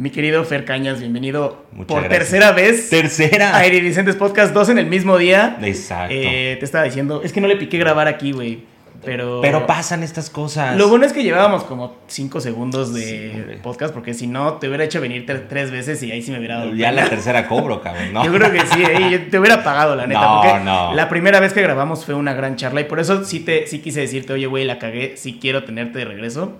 Mi querido Fer Cañas, bienvenido Muchas por gracias. tercera vez Tercera. a Iridicentes Podcast, dos en el mismo día. Exacto. Eh, te estaba diciendo, es que no le piqué grabar aquí, güey. Pero, Pero pasan estas cosas. Lo bueno es que llevábamos como cinco segundos de Sí, podcast, porque si no, te hubiera hecho venir tre- tres veces y ahí sí me hubiera dado. Ya pena. la tercera cobro, cabrón, ¿no? Yo creo que sí, eh, yo te hubiera pagado, la neta. No, porque no. La primera vez que grabamos fue una gran charla y por eso sí, te, sí quise decirte, oye, güey, la cagué, sí quiero tenerte de regreso.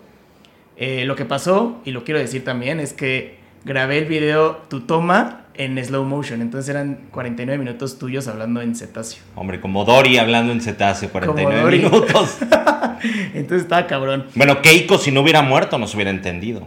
Eh, lo que pasó, y lo quiero decir también, es que grabé el video, tu toma, en slow motion. Entonces eran 49 minutos tuyos hablando en cetáceo. Hombre, como Dory hablando en cetáceo, 49 Dory. minutos. Entonces estaba cabrón. bueno, Keiko, si no hubiera muerto, nos hubiera entendido.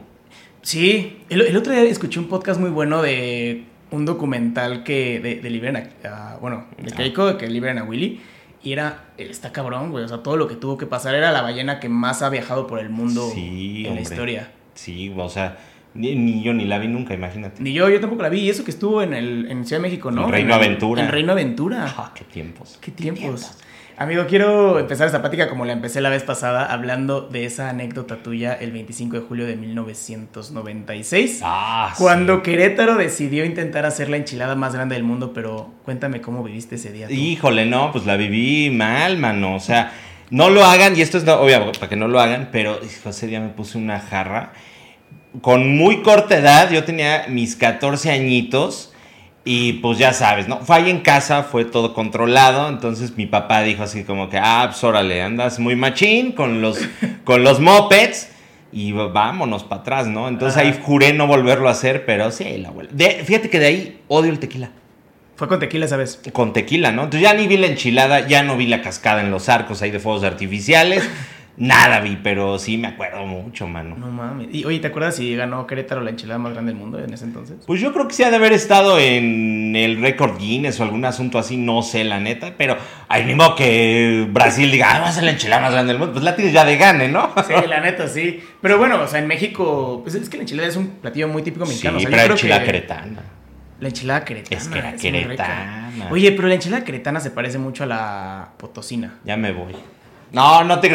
Sí, el, el otro día escuché un podcast muy bueno de un documental que de, de liberan a, bueno, de Ah. Keiko, que liberan a Willy. Y era, está cabrón, güey. O sea, todo lo que tuvo que pasar era la ballena que más ha viajado por el mundo Sí, en la historia. Sí, o sea, ni, ni yo ni la vi nunca, imagínate. Ni yo, yo tampoco la vi. Y eso que estuvo en, el, en Ciudad de México, ¿no? En Reino Aventura. En Reino Aventura. Ah, qué tiempos. Qué tiempos. Amigo, quiero empezar esta plática como la empecé la vez pasada, hablando de esa anécdota tuya el 25 de julio de 1996. Ah, sí. Cuando Querétaro decidió intentar hacer la enchilada más grande del mundo, pero cuéntame cómo viviste ese día. tú. Híjole, no, pues la viví mal, mano. O sea, no lo hagan, y esto es no- obvio para que no lo hagan, pero hijo, ese día me puse una jarra. Con muy corta edad, yo tenía mis 14 añitos. Y pues ya sabes, ¿no? Fue ahí en casa, fue todo controlado. Entonces mi papá dijo así como que, ah, pues órale, andas muy machín con los, con los mopeds. Y vámonos para atrás, ¿no? Entonces Ajá. ahí juré no volverlo a hacer, pero sí, la abuela. De- fíjate que de ahí odio el tequila Fue con tequila esa vez. con tequila, ¿no? Entonces ya ni vi la enchilada, ya no vi la cascada en los arcos ahí de fuegos artificiales, nada vi, pero sí me acuerdo mucho, mano. No mames. Y oye, ¿te acuerdas si ganó Querétaro la enchilada más grande del mundo en ese entonces? Pues yo creo que sí ha de haber estado en el récord Guinness o algún asunto así, no sé la neta, pero al mismo que Brasil diga, ah, va a ser la enchilada más grande del mundo, pues la tienes ya de gane, ¿no? Sí, la neta, sí. Pero bueno, o sea, en México, pues es que la enchilada es un platillo muy típico Sí, mexicano. o sea, yo pero creo enchilada que queretana. La enchilada queretana. Es que era queretana. Oye, pero la enchilada queretana se parece mucho a la potosina. Ya me voy. No, no te.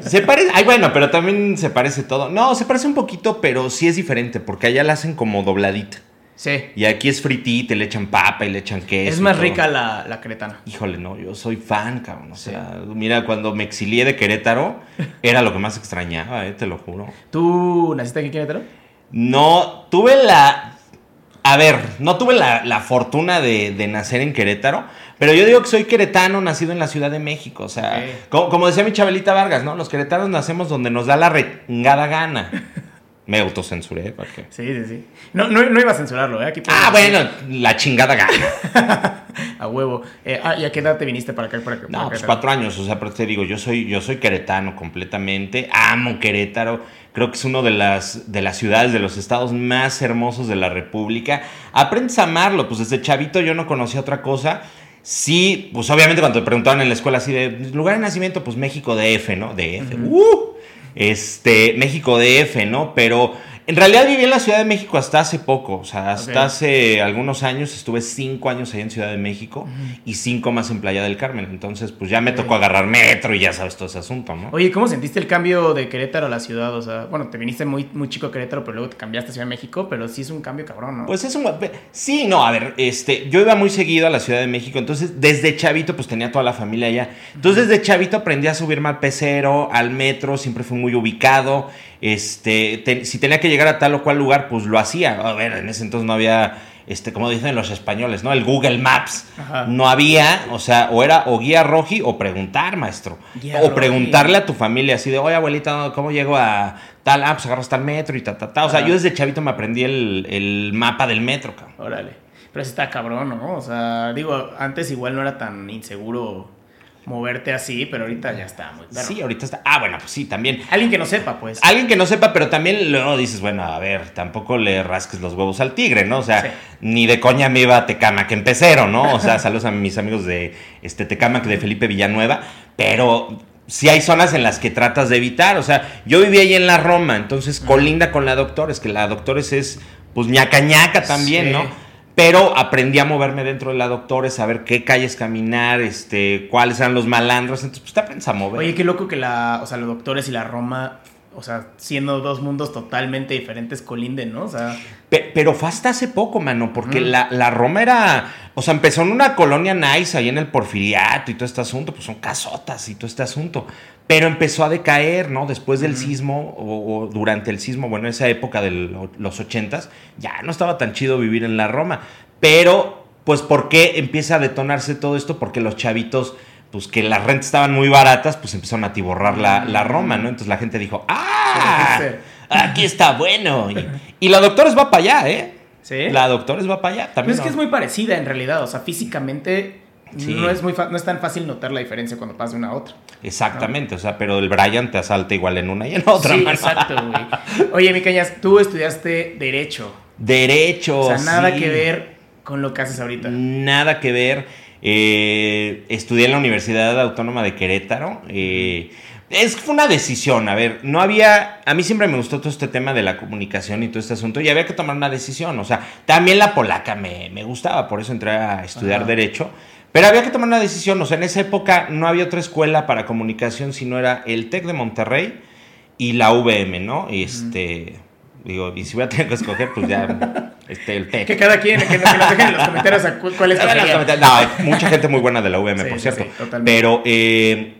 Se parece. Ay, bueno, pero también se parece todo. No, se parece un poquito, pero sí es diferente, porque allá la hacen como dobladita. Sí. Y aquí es fritita, le echan papa y le echan queso. Es más rica la, la queretana. Híjole, no, yo soy fan, cabrón. O sea, mira, cuando me exilié de Querétaro, era lo que más extrañaba, eh, te lo juro. ¿Tú naciste aquí en Querétaro? No, tuve la. A ver, no tuve la, la fortuna de, de nacer en Querétaro, pero yo digo que soy queretano, nacido en la Ciudad de México. O sea, como, como decía mi Chabelita Vargas, ¿no? Los queretanos nacemos donde nos da la regada gana. Me autocensuré, ¿para qué? Sí, sí, sí. No, no, no iba a censurarlo, ¿eh? Aquí Ah, bueno, la chingada gana. A huevo. Eh, ah, ¿y a qué edad te viniste para acá? Para, acá, para No, pues cuatro años, o sea, pero te digo, yo soy, yo soy queretano completamente, amo Querétaro, creo que es una de las, de las ciudades, de los estados más hermosos de la República. Aprendes a amarlo, pues desde chavito yo no conocía otra cosa. Sí, pues obviamente cuando te preguntaban en la escuela así de lugar de nacimiento, pues México DF, ¿no? DF. ¡Uh! Este, México DF, ¿no? Pero en realidad viví en la Ciudad de México hasta hace poco, o sea, hasta hace algunos años, estuve cinco años ahí en Ciudad de México y cinco más en Playa del Carmen, entonces pues ya me tocó agarrar metro y ya sabes todo ese asunto, ¿no? Oye, ¿cómo sentiste el cambio de Querétaro a la ciudad? O sea, bueno, te viniste muy, muy chico a Querétaro, pero luego te cambiaste a Ciudad de México, pero sí es un cambio cabrón, ¿no? Pues es un... Sí, no, a ver, este, yo iba muy seguido a la Ciudad de México, entonces desde chavito pues tenía toda la familia allá. Entonces desde chavito aprendí a subirme al pecero, al metro, siempre fui muy ubicado. Este, te- si tenía que llegar a tal o cual lugar, pues lo hacía. A ver, en ese entonces no había, este, como dicen los españoles, ¿no? El Google Maps. Ajá. No había, o sea, o era o guía roji o preguntar, maestro. Guía o roji. preguntarle a tu familia así de, oye, abuelita, ¿cómo llego a tal? Ah, pues agarras tal metro y ta, ta, ta. O sea, Ajá. yo desde chavito me aprendí el, el mapa del metro, cabrón. Órale. Pero sí está cabrón, ¿no? O sea, digo, antes igual no era tan inseguro moverte así, pero ahorita ya está muy. Sí, ahorita está. Ah, bueno, pues sí, también. Alguien que no sepa, pues. Alguien que no sepa, pero también luego dices, bueno, a ver, tampoco le rasques los huevos al tigre, ¿no? O sea, Sí. ni de coña me iba a Tecamac en pecero, ¿no? O sea, saludos a mis amigos de este Tecamac de Felipe Villanueva, pero sí hay zonas en las que tratas de evitar. O sea, yo viví ahí en la Roma, entonces colinda con la Doctores, que la Doctores es, pues, ñaca ñaca también, Sí. ¿no? Pero aprendí a moverme dentro de la Doctores, a ver qué calles caminar, este, cuáles eran los malandros. Entonces, pues te aprendes a mover. Oye, qué loco que la, o sea, los doctores y la Roma o sea, siendo dos mundos totalmente diferentes, colinden, ¿no? O sea... pero fue hasta hace poco, mano, porque la, la, Roma era, o sea, empezó en una colonia nice ahí en el Porfiriato y todo este asunto, pues son casotas y todo este asunto, pero empezó a decaer, ¿no? Después del sismo o, durante el sismo, bueno, esa época de los ochentas, ya no estaba tan chido vivir en la Roma, pero, pues, ¿por qué empieza a detonarse todo esto? Porque los chavitos pues que las rentas estaban muy baratas, pues empezaron a atiborrar la, la Roma, ¿no? Entonces la gente dijo, ¡ah! Aquí está bueno. Y, la Doctores va para allá, ¿eh? Sí. La Doctores va para allá también. es que es muy parecida en realidad, o sea, físicamente no, es muy no es tan fácil notar la diferencia cuando pasa de una a otra. Exactamente, o sea, pero el Brian te asalta igual en una y en otra. Sí, exacto, güey. Oye, mi cañas, tú estudiaste Derecho. Derecho. O sea, nada que ver con lo que haces ahorita. Nada que ver. Eh, estudié en la Universidad Autónoma de Querétaro. Eh, es fue una decisión, a ver, no había, a mí siempre me gustó todo este tema de la comunicación y todo este asunto y había que tomar una decisión, o sea, también la polaca me, gustaba, por eso entré a estudiar derecho, pero había que tomar una decisión, o sea, en esa época no había otra escuela para comunicación, sino era el TEC de Monterrey y la VM, ¿no? Este... Digo, y si voy a tener que escoger, pues ya este, el TEC. Que cada quien, que, nos dejen en los comentarios cuál es No, hay mucha gente muy buena de la UVM, por cierto. Pero, eh,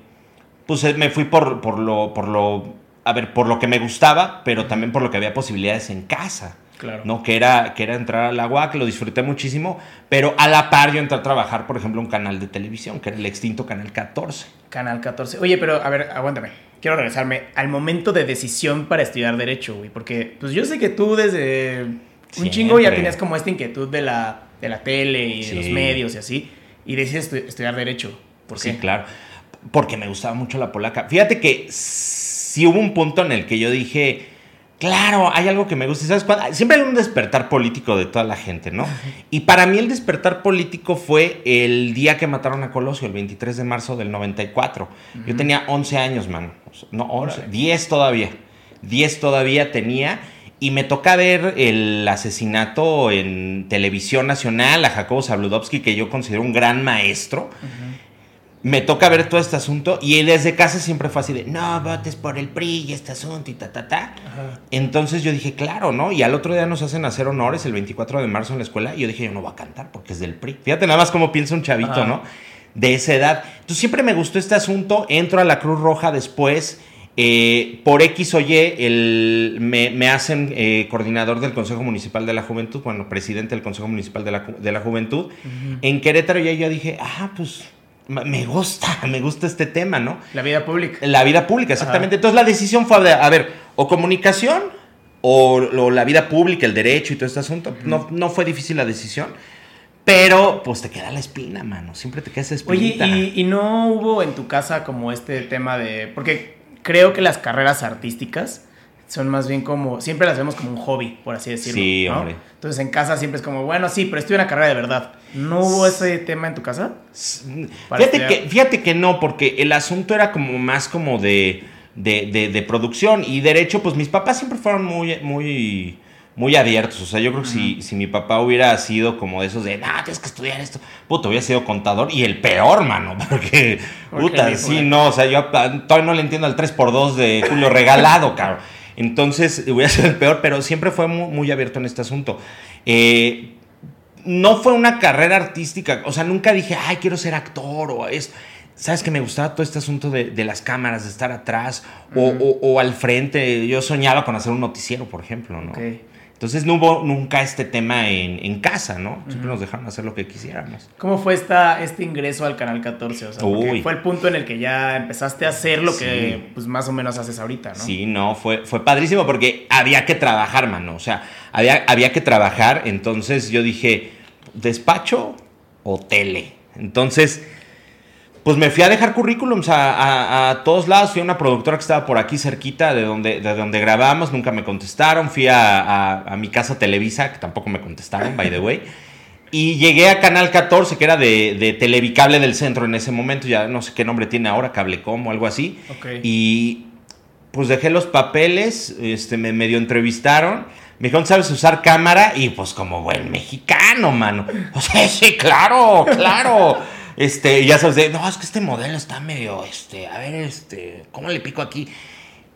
pues eh, me fui por, por, lo, por lo, a ver, por lo que me gustaba, pero también por lo que había posibilidades en casa. Claro. ¿no? Que era, que era entrar al agua, que lo disfruté muchísimo, pero a la par yo entré a trabajar, por ejemplo, un canal de televisión, que era el extinto Canal 14. Canal 14. Oye, pero a ver, aguántame. Quiero regresarme al momento de decisión para estudiar Derecho, güey, porque pues yo sé que tú desde un chingo ya tenías como esta inquietud de la, de la tele y de los medios y así, y decides estudiar Derecho. ¿Por qué? Sí, claro. Porque me gustaba mucho la polaca. Fíjate que sí hubo un punto en el que yo dije Claro, hay algo que me gusta. ¿Sabes Siempre hay un despertar político de toda la gente, ¿no? Y para mí el despertar político fue el día que mataron a Colosio, el 23 de marzo del 94. Yo tenía 11 años, man. No, 11, 10 todavía. 10 todavía tenía. Y me toca ver el asesinato en televisión nacional a Jacobo Zabludovsky, que yo considero un gran maestro me toca ver todo este asunto y desde casa siempre fue así de, no, votes por el PRI y este asunto y ta, ta, ta. Entonces yo dije, claro, ¿no? Y al otro día nos hacen hacer honores el 24 de marzo en la escuela y yo dije, yo no voy a cantar porque es del PRI. Fíjate nada más cómo piensa un chavito, ¿no? De esa edad. Entonces siempre me gustó este asunto, entro a la Cruz Roja después. Eh, por X o Y el, me, hacen eh, coordinador del Consejo Municipal de la Juventud, bueno, presidente del Consejo Municipal de la, de la Juventud. En Querétaro ya yo dije, ah, pues me gusta, me gusta este tema, ¿no? La vida pública. La vida pública, exactamente. Entonces la decisión fue, a ver, o comunicación o, la vida pública, el derecho y todo este asunto. no, no fue difícil la decisión. Pero, pues te queda la espina, mano. Siempre te queda esa espinita. Oye, ¿y, ¿y, no hubo en tu casa como este tema de. Porque creo que las carreras artísticas son más bien como, siempre las vemos como un hobby, por así decirlo. Sí, hombre. Entonces en casa siempre es como, bueno, sí, pero estoy una carrera de verdad. ¿No hubo ese tema en tu casa? Fíjate que, fíjate que no, porque el asunto era como más como de, de, de, producción y derecho, pues mis papás siempre fueron muy, muy, muy abiertos. O sea, yo creo que si, si mi papá hubiera sido como de esos de, no, tienes que estudiar esto, puto, hubiera sido contador y el peor, mano, porque, puta, sí, no, o sea, yo todavía no le entiendo al 3x2 de Julio Regalado, cabrón. Entonces, voy a ser el peor, pero siempre fue muy, abierto en este asunto. Eh, no fue una carrera artística, o sea, nunca dije, ay, quiero ser actor o es... ¿Sabes que me gustaba todo este asunto de, las cámaras, de estar atrás o, al frente? Yo soñaba con hacer un noticiero, por ejemplo, ¿no? Entonces no hubo nunca este tema en, casa, ¿no? Siempre nos dejaron hacer lo que quisiéramos. ¿Cómo fue esta, este ingreso al Canal 14? O sea, fue el punto en el que ya empezaste a hacer lo que pues más o menos haces ahorita, ¿no? Sí, no, fue, fue padrísimo porque había que trabajar, mano. O sea, había, había que trabajar. Entonces yo dije, despacho o tele. Entonces pues me fui a dejar currículums a, todos lados. Fui a una productora que estaba por aquí cerquita de donde, de donde grabamos, nunca me contestaron. Fui a, mi casa Televisa, que tampoco me contestaron, by the way. Y llegué a Canal 14, que era de, de Televicable del Centro en ese momento, ya no sé qué nombre tiene ahora, Cablecom o algo así. Y pues dejé los papeles, este, me medio entrevistaron. Me dijeron, ¿sabes usar cámara? Y pues como buen mexicano, mano. O sea, sí, claro, claro. Este, ya sabes, de, no, es que este modelo está medio, este, a ver, este, ¿cómo le pico aquí?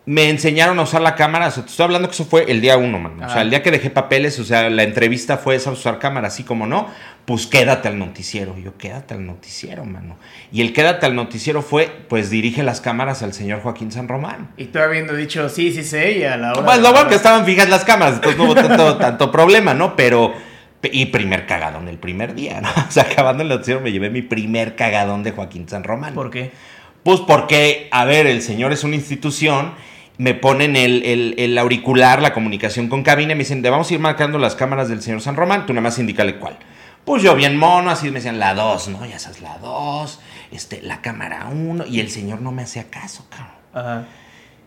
me enseñaron a usar la cámara. O sea, te estoy hablando que eso fue el día uno, mano. O sea, el día que dejé papeles, o sea, la entrevista fue esa usar cámara, así como no. Pues quédate al noticiero. Y yo, quédate al noticiero, mano. Y el quédate al noticiero fue, pues dirige las cámaras al señor Joaquín San Román. Y tú habiendo dicho, sí, sí sé, y a la hora. Pues lo bueno que estaban fijas las cámaras, entonces no hubo tanto, tanto problema, ¿no? Pero. Y primer cagadón el primer día, ¿no? O sea, acabando el noticiero me llevé mi primer cagadón de Joaquín San Román. ¿Por qué? Pues porque, a ver, el señor es una institución, me ponen el, el- el auricular, la comunicación con cabina, y me dicen, vamos a ir marcando las cámaras del señor San Román, tú nada más indícale cuál. Pues yo bien mono, así me decían, la 2, ¿no? Ya sabes, la 2, este, la cámara 1, y el señor no me hacía caso, cabrón. Ajá.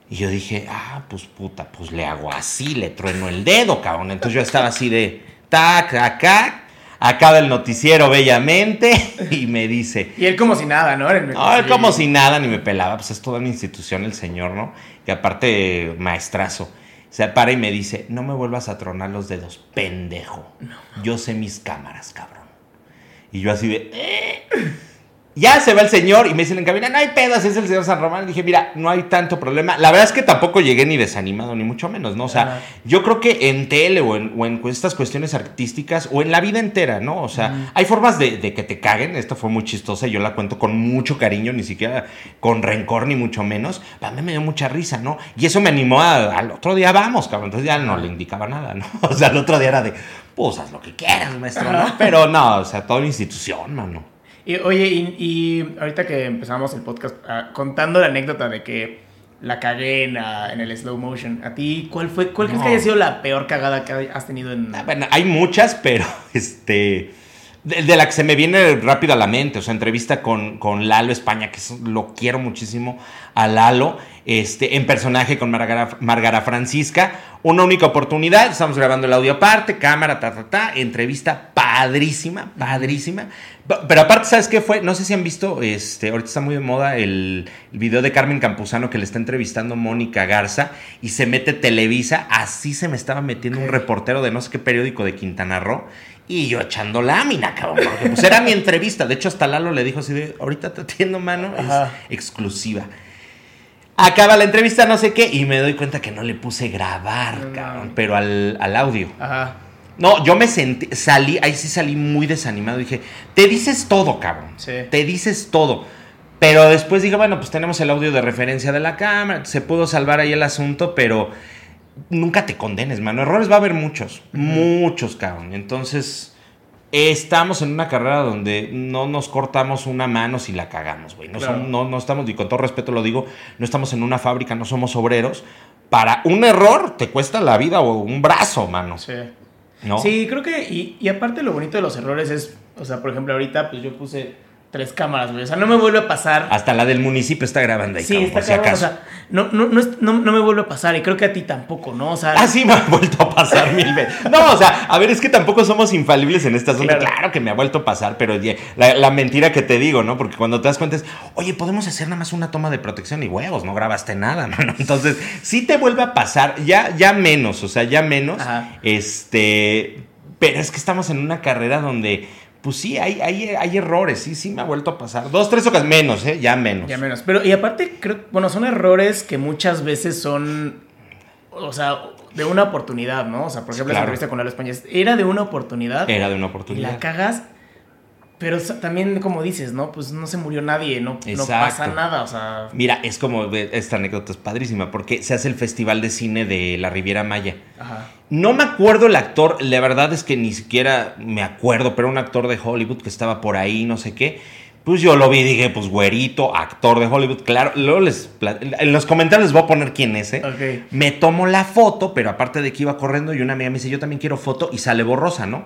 Y yo dije, ah, pues puta, pues le hago así, le trueno el dedo, cabrón. Entonces yo estaba así de, tac, acá, acaba el noticiero bellamente, y me dice, Y él como si nada, ¿no? No, él como si nada, ni me pelaba, pues es toda una institución el señor, ¿no? Que aparte, maestrazo. Se para y me dice, no me vuelvas a tronar los dedos, pendejo. Yo sé mis cámaras, cabrón. Y yo así de... "Eh". Ya se va el señor y me dicen en cabina, no hay pedas, es el señor San Román. Y dije, mira, no hay tanto problema. La verdad es que tampoco llegué ni desanimado, ni mucho menos, ¿no? O sea, Ajá. yo creo que en tele o en, o en estas cuestiones artísticas o en la vida entera, ¿no? O sea, hay formas de, de que te caguen. Esta fue muy chistosa y yo la cuento con mucho cariño, ni siquiera con rencor, ni mucho menos. A mí me dio mucha risa, ¿no? Y eso me animó a- al otro día, vamos, cabrón. Entonces ya no le indicaba nada, ¿no? O sea, el otro día era de, pues haz lo que quieras, maestro, ¿no? Pero no, o sea, toda una institución, mano. Y, oye, y, y ahorita que empezamos el podcast ah, contando la anécdota de que la cagué en, ah, en el slow motion, ¿a ti cuál fue, cuál crees No. que haya sido la peor cagada que has tenido en... Ah, Bueno, hay muchas, pero este. De, de la que se me viene rápido a la mente, o sea, entrevista con, con Lalo España, que es- lo quiero muchísimo a Lalo, este, en personaje con Margara, Margara Francisca. Una única oportunidad, estamos grabando el audio aparte, cámara, ta, ta, ta, entrevista padrísima, padrísima. Pero aparte, ¿sabes qué fue? No sé si han visto, este, ahorita está muy de moda el, el video de Carmen Campuzano que le está entrevistando Mónica Garza y se mete Televisa, así se me estaba metiendo un reportero de no sé qué periódico de Quintana Roo y yo echando lámina, cabrón. Porque pues era mi entrevista. De hecho, hasta Lalo le dijo así de, ahorita te atiendo, mano, es Ajá. exclusiva. Acaba la entrevista, no sé qué, y me doy cuenta que no le puse grabar, No, no. cabrón, pero al, al audio. Ajá. No, yo me sentí, salí, ahí sí salí muy desanimado. Dije, te dices todo, cabrón. Sí. Te dices todo. Pero después dije, bueno, pues tenemos el audio de referencia de la cámara, se pudo salvar ahí el asunto, pero nunca te condenes, mano. Errores va a haber muchos, muchos, cabrón. Entonces, estamos en una carrera donde no nos cortamos una mano si la cagamos, güey. No, Claro. no, no estamos, y con todo respeto lo digo, no estamos en una fábrica, no somos obreros. Para un error te cuesta la vida o un brazo, mano. Sí. ¿no? Sí, creo que, y, y aparte lo bonito de los errores es, o sea, por ejemplo, ahorita pues yo puse tres cámaras, güey, o sea, no me vuelve a pasar. Hasta la del municipio está grabando ahí, sí, cabrón, está por si o acaso. sea, no, no, no, no, no me vuelve a pasar y creo que a ti tampoco, ¿no? O sea, Ah, sí, me ha vuelto a pasar mil veces. No, o sea, a ver, es que tampoco somos infalibles en este asunto. Claro. Claro, que me ha vuelto a pasar, pero oye, la, la mentira que te digo, ¿no? Porque cuando te das cuenta es, oye, podemos hacer nada más una toma de protección y huevos, no grabaste nada, mano. Entonces, sí te vuelve a pasar, ya, ya menos, o sea, ya menos. Ajá. Este, pero es que estamos en una carrera donde, pues sí, hay, hay, hay errores, sí, sí me ha vuelto a pasar. Dos, tres ocasiones, menos, ¿eh? Ya menos. Ya menos. Pero, y aparte, creo, bueno, son errores que muchas veces son, o sea, de una oportunidad, ¿no? O sea, por ejemplo, esa Claro. entrevista con Lalo España era de una oportunidad Era de una y oportunidad. la cagas, pero también, como dices, ¿no? Pues no se murió nadie, no, no pasa nada, o sea, Mira, es como, esta anécdota es padrísima, porque se hace el Festival de Cine de la Riviera Maya. ajá. No me acuerdo el actor, la verdad es que ni siquiera me acuerdo, pero un actor de Hollywood que estaba por ahí, no sé qué. Pues yo lo vi y dije, pues güerito, actor de Hollywood, claro. Luego les, en los comentarios les voy a poner quién es, ¿eh? Ok. Me tomo la foto, pero aparte de que iba corriendo y una amiga me dice, yo también quiero foto y sale borrosa, ¿no?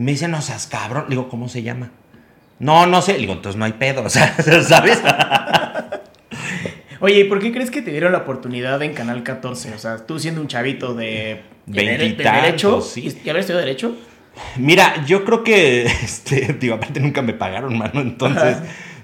Y me dice, no seas cabrón. Le digo, ¿cómo se llama? No, no sé. Le digo, entonces no hay pedo, o sea, ¿sabes? Oye, ¿y por qué crees que te dieron la oportunidad en Canal 14? O sea, tú siendo un chavito de, Veintitantos, sí. ¿y haber estudiado derecho? Mira, yo creo que, este, digo, aparte nunca me pagaron, mano, entonces,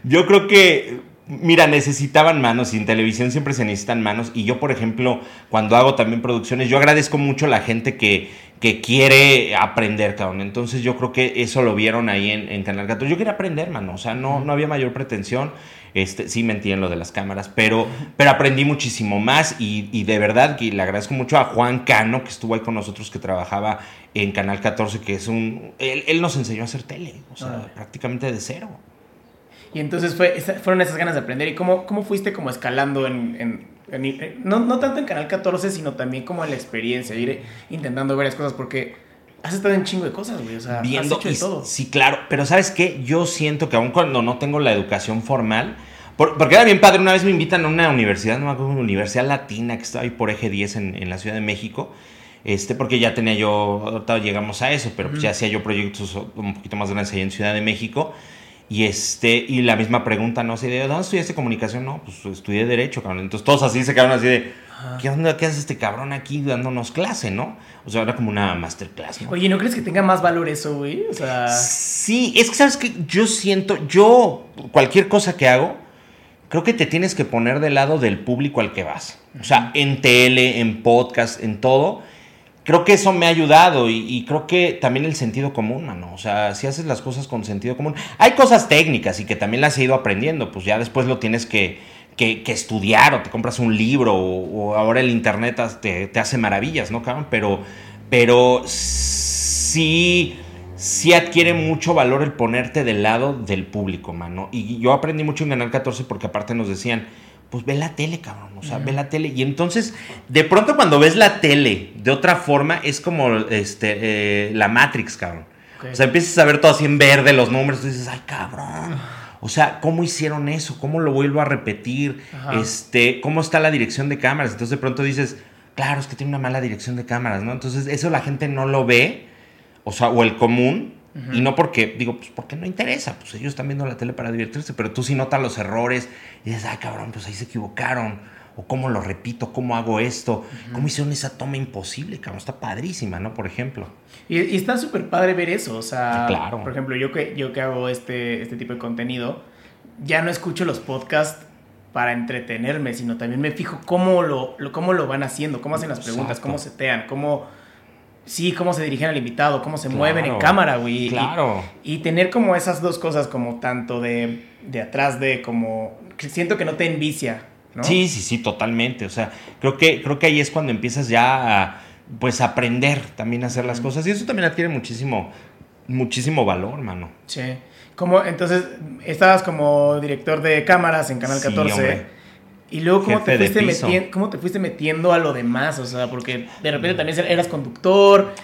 yo creo que, mira, necesitaban manos, y en televisión siempre se necesitan manos, y yo, por ejemplo, cuando hago también producciones, yo agradezco mucho a la gente que, que quiere aprender, cabrón. Entonces yo creo que eso lo vieron ahí en, en Canal 14. Yo quería aprender, mano. O sea, no, no había mayor pretensión. Este, sí mentí en lo de las cámaras, pero, pero aprendí muchísimo más y, y, de verdad que le agradezco mucho a Juan Cano, que estuvo ahí con nosotros, que trabajaba en Canal 14, que es un... Él, él nos enseñó a hacer tele, o sea, ah. prácticamente de cero. Y entonces fue, fueron esas ganas de aprender. ¿Y cómo, cómo fuiste como escalando en... en, en no, no tanto en Canal 14, sino también como en la experiencia, ir intentando varias cosas, porque has estado en chingo de cosas, güey. O sea, Viendo, has hecho de todo. Sí, claro. Pero ¿sabes qué? Yo siento que aun cuando no tengo la educación formal, por, porque era bien padre, una vez me invitan a una universidad, no me acuerdo, una universidad latina que estaba ahí por Eje 10 en, en la Ciudad de México. Este, porque ya tenía yo, llegamos a eso, pero pues ya hacía yo proyectos un poquito más grandes ahí en Ciudad de México. Y este, y la misma pregunta, ¿no? Así de, ¿dónde estudiaste comunicación? No, pues estudié Derecho, cabrón. Entonces todos así se quedaron así de, ¿qué onda? ¿Qué hace este cabrón aquí dándonos clase, no? O sea, era como una masterclass, ¿no? Oye, ¿no crees que tenga más valor eso, güey? O sea. Sí, es que, ¿sabes que Yo siento, yo, cualquier cosa que hago, creo que te tienes que poner del lado del público al que vas. O sea, en tele, en podcast, en todo. Creo que eso me ha ayudado y, creo que también el sentido común, mano. O sea, si haces las cosas con sentido común. Hay cosas técnicas y que también las he ido aprendiendo, pues ya después lo tienes que, que, estudiar o te compras un libro o, o ahora el internet te, te, hace maravillas, ¿no, cabrón? Pero, pero sí sí adquiere mucho valor el ponerte del lado del público, mano. Y yo aprendí mucho en Canal 14 porque aparte nos decían, pues ve la tele, cabrón, o sea, uh -huh. ve la tele. Y entonces, de pronto cuando ves la tele de otra forma, es como este, eh, la Matrix, cabrón. Okay. O sea, empiezas a ver todo así en verde, los números, y dices, ay, cabrón. O sea, ¿cómo hicieron eso? ¿Cómo lo vuelvo a repetir? Ajá. Este, ¿Cómo está la dirección de cámaras? Entonces de pronto dices, claro, es que tiene una mala dirección de cámaras, ¿no? Entonces eso la gente no lo ve o sea, o el común, uh -huh. y no porque, digo, pues porque no interesa, pues ellos están viendo la tele para divertirse, pero tú sí notas los errores y dices, ay cabrón, pues ahí se equivocaron, o cómo lo repito, cómo hago esto, uh -huh. cómo hicieron esa toma imposible, cabrón, está padrísima, ¿no? Por ejemplo. Y, y está súper padre ver eso, o sea, sí, claro. por ejemplo, yo que, yo que hago este, este tipo de contenido, ya no escucho los podcasts para entretenerme, sino también me fijo cómo lo, lo cómo lo van haciendo, cómo hacen las preguntas, Exacto. cómo setean, cómo sí, cómo se dirigen al invitado, cómo se claro, mueven en cámara, güey. Claro. Y, y, tener como esas dos cosas, como tanto de, de atrás de como. Siento que no te envicia, ¿no? Sí, sí, sí, totalmente. O sea, creo que, creo que ahí es cuando empiezas ya a pues aprender también a hacer las mm. cosas. Y eso también adquiere muchísimo, muchísimo valor, mano. Sí. Como, entonces, estabas como director de cámaras en Canal 14. Sí, hombre. Y luego, ¿cómo te, fuiste metiendo, ¿cómo te fuiste metiendo a lo demás? O sea, porque de repente también eras conductor.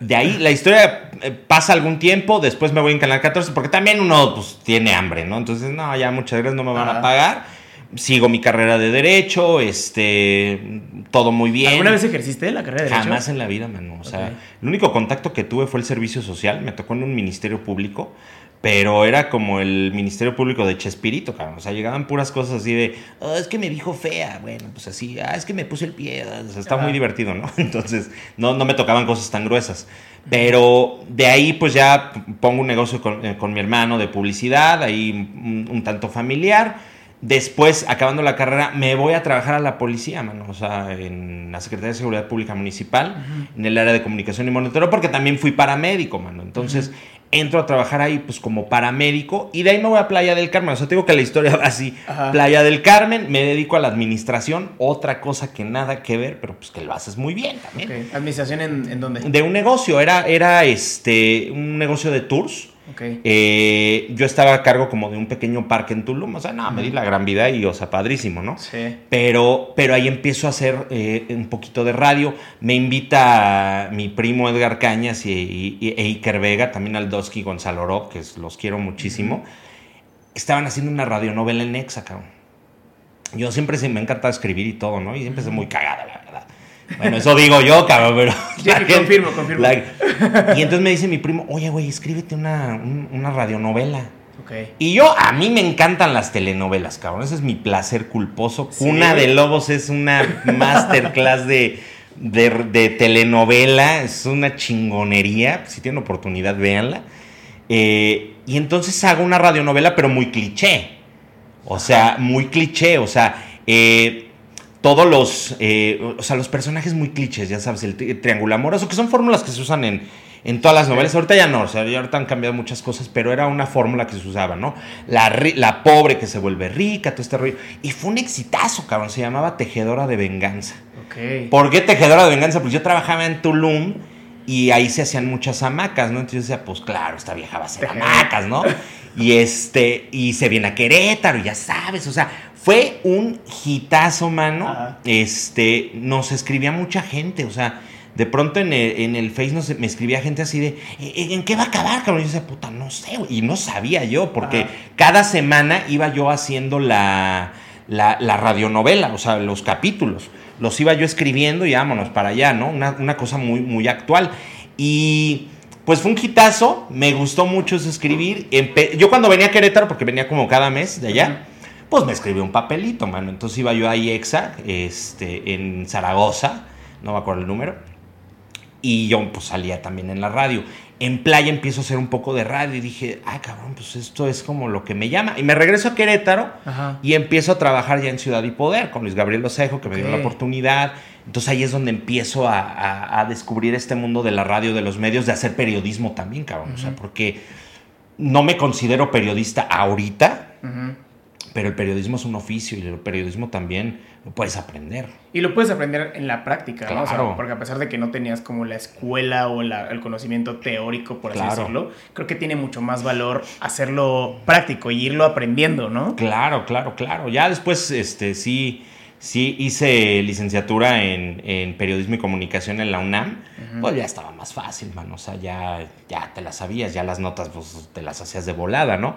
De ahí la historia eh, pasa algún tiempo, después me voy en Canal 14, porque también uno pues tiene hambre, ¿no? Entonces, no, ya muchas gracias no me van a pagar. Sigo mi carrera de derecho, este, todo muy bien. ¿Alguna vez ejerciste la carrera de derecho? Jamás en la vida, mano. O sea, okay. el único contacto que tuve fue el servicio social, me tocó en un ministerio público pero era como el Ministerio Público de Chespirito, cabrón. O sea, llegaban puras cosas así de, oh, es que me dijo fea. Bueno, pues así, ah, es que me puse el pie. O sea, está muy divertido, ¿no? Entonces, no, no me tocaban cosas tan gruesas. Pero de ahí, pues ya pongo un negocio con, eh, con mi hermano de publicidad, ahí un, un, tanto familiar. Después, acabando la carrera, me voy a trabajar a la policía, mano. O sea, en la Secretaría de Seguridad Pública Municipal, uh -huh. en el área de comunicación y monitoreo, porque también fui paramédico, mano. Entonces, uh -huh entro a trabajar ahí pues como paramédico y de ahí me voy a Playa del Carmen. O sea, te digo que la historia va así. Ajá. Playa del Carmen, me dedico a la administración, otra cosa que nada que ver, pero pues que lo haces muy bien también. Okay. ¿Administración en, en dónde? De un negocio, era, era este, un negocio de tours. Okay. Eh, yo estaba a cargo como de un pequeño parque en Tulum, o sea, no, me di la gran vida y, o sea, padrísimo, ¿no? Sí. Pero, pero ahí empiezo a hacer eh, un poquito de radio. Me invita mi primo Edgar Cañas y, y, e Iker Vega, también Aldoski Gonzalo Rob, que los quiero muchísimo. Estaban haciendo una radionovela en Nexa, cabrón. Yo siempre se me encanta escribir y todo, ¿no? Y siempre soy muy cagada, la. Bueno, eso digo yo, cabrón, pero. Ya, que, confirmo, confirmo. La, y entonces me dice mi primo, oye, güey, escríbete una, un, una radionovela. Okay. Y yo, a mí me encantan las telenovelas, cabrón. Ese es mi placer culposo. Sí. Cuna de Lobos es una masterclass de, de, de, telenovela. Es una chingonería. Si tienen oportunidad, véanla. Eh, y entonces hago una radionovela, pero muy cliché. O sea, muy cliché. O sea, eh, todos los, eh, o sea, los personajes muy clichés, ya sabes, el, triángulo amoroso, que son fórmulas que se usan en, en todas las novelas. Ahorita ya no, o sea, ya ahorita han cambiado muchas cosas, pero era una fórmula que se usaba, ¿no? La, la pobre que se vuelve rica, todo este rollo. Y fue un exitazo, cabrón, se llamaba Tejedora de Venganza. Ok. ¿Por qué Tejedora de Venganza? Pues yo trabajaba en Tulum y ahí se hacían muchas hamacas, ¿no? Entonces yo decía, pues claro, esta vieja va a hacer hamacas, ¿no? Y este, y se viene a Querétaro, ya sabes, o sea, fue un hitazo, mano. Este, nos escribía mucha gente, o sea, de pronto en el, en el Face me escribía gente así de, ¿en qué va a acabar, cabrón? Y yo decía, puta, no sé, Y no sabía yo, porque cada semana iba yo haciendo la, la, la, radionovela, o sea, los capítulos. Los iba yo escribiendo y vámonos para allá, ¿no? Una, una cosa muy, muy actual. Y pues fue un hitazo, me gustó mucho escribir. yo cuando venía a Querétaro, porque venía como cada mes de allá, pues me escribí un papelito, mano. Entonces iba yo ahí exa, este, en Zaragoza, no me acuerdo el número, y yo pues salía también en la radio. En playa empiezo a hacer un poco de radio y dije, ah, cabrón, pues esto es como lo que me llama. Y me regreso a Querétaro y empiezo a trabajar ya en Ciudad y Poder con Luis Gabriel Osejo, que me dio la oportunidad. Entonces ahí es donde empiezo a, descubrir este mundo de la radio, de los medios, de hacer periodismo también, cabrón. O sea, porque no me considero periodista ahorita, pero el periodismo es un oficio y el periodismo también lo puedes aprender. Y lo puedes aprender en la práctica, ¿no? porque a pesar de que no tenías como la escuela o el conocimiento teórico, por así decirlo, creo que tiene mucho más valor hacerlo práctico y irlo aprendiendo, ¿no? Claro, claro, claro. Ya después, este, sí Sí, hice licenciatura en, periodismo y comunicación en la UNAM. Pues ya estaba más fácil, man. O sea, ya, ya te las sabías, ya las notas pues, te las hacías de volada, ¿no?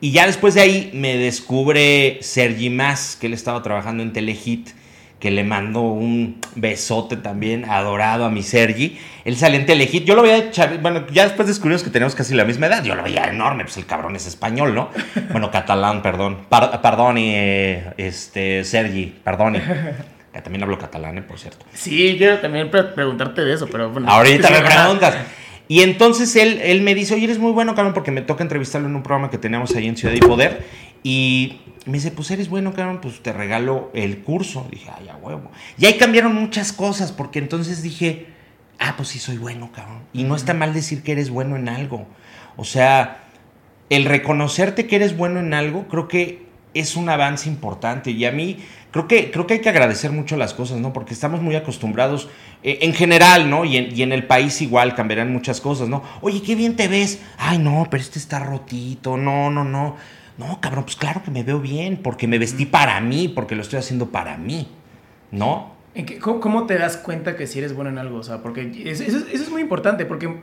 Y ya después de ahí me descubre Sergi Más, que él estaba trabajando en Telehit que le mando un besote también adorado a mi Sergi. Él sale en Telehit. Yo lo veía, bueno, ya después descubrimos que tenemos casi la misma edad. Yo lo veía enorme, pues el cabrón es español, ¿no? Bueno, catalán, perdón. perdón, y este, Sergi, perdón. Que también hablo catalán, ¿eh? por cierto. Sí, quiero también preguntarte de eso, pero bueno. Ahorita me preguntas. Y entonces él, él me dice, oye, eres muy bueno, cabrón, porque me toca entrevistarlo en un programa que teníamos ahí en Ciudad y Poder. Y me dice, pues eres bueno, cabrón, pues te regalo el curso. Dije, ay, a huevo. Y ahí cambiaron muchas cosas, porque entonces dije, ah, pues sí soy bueno, cabrón. Y no está mal decir que eres bueno en algo. O sea, el reconocerte que eres bueno en algo, creo que es un avance importante. Y a mí, creo que, creo que hay que agradecer mucho las cosas, ¿no? Porque estamos muy acostumbrados, eh, en general, ¿no? Y en, y en, el país igual cambiarán muchas cosas, ¿no? Oye, qué bien te ves. Ay, no, pero este está rotito. No, no, no. No, cabrón, pues claro que me veo bien, porque me vestí para mí, porque lo estoy haciendo para mí, ¿no? ¿Cómo, te das cuenta que si eres bueno en algo? O sea, porque eso, es muy importante, porque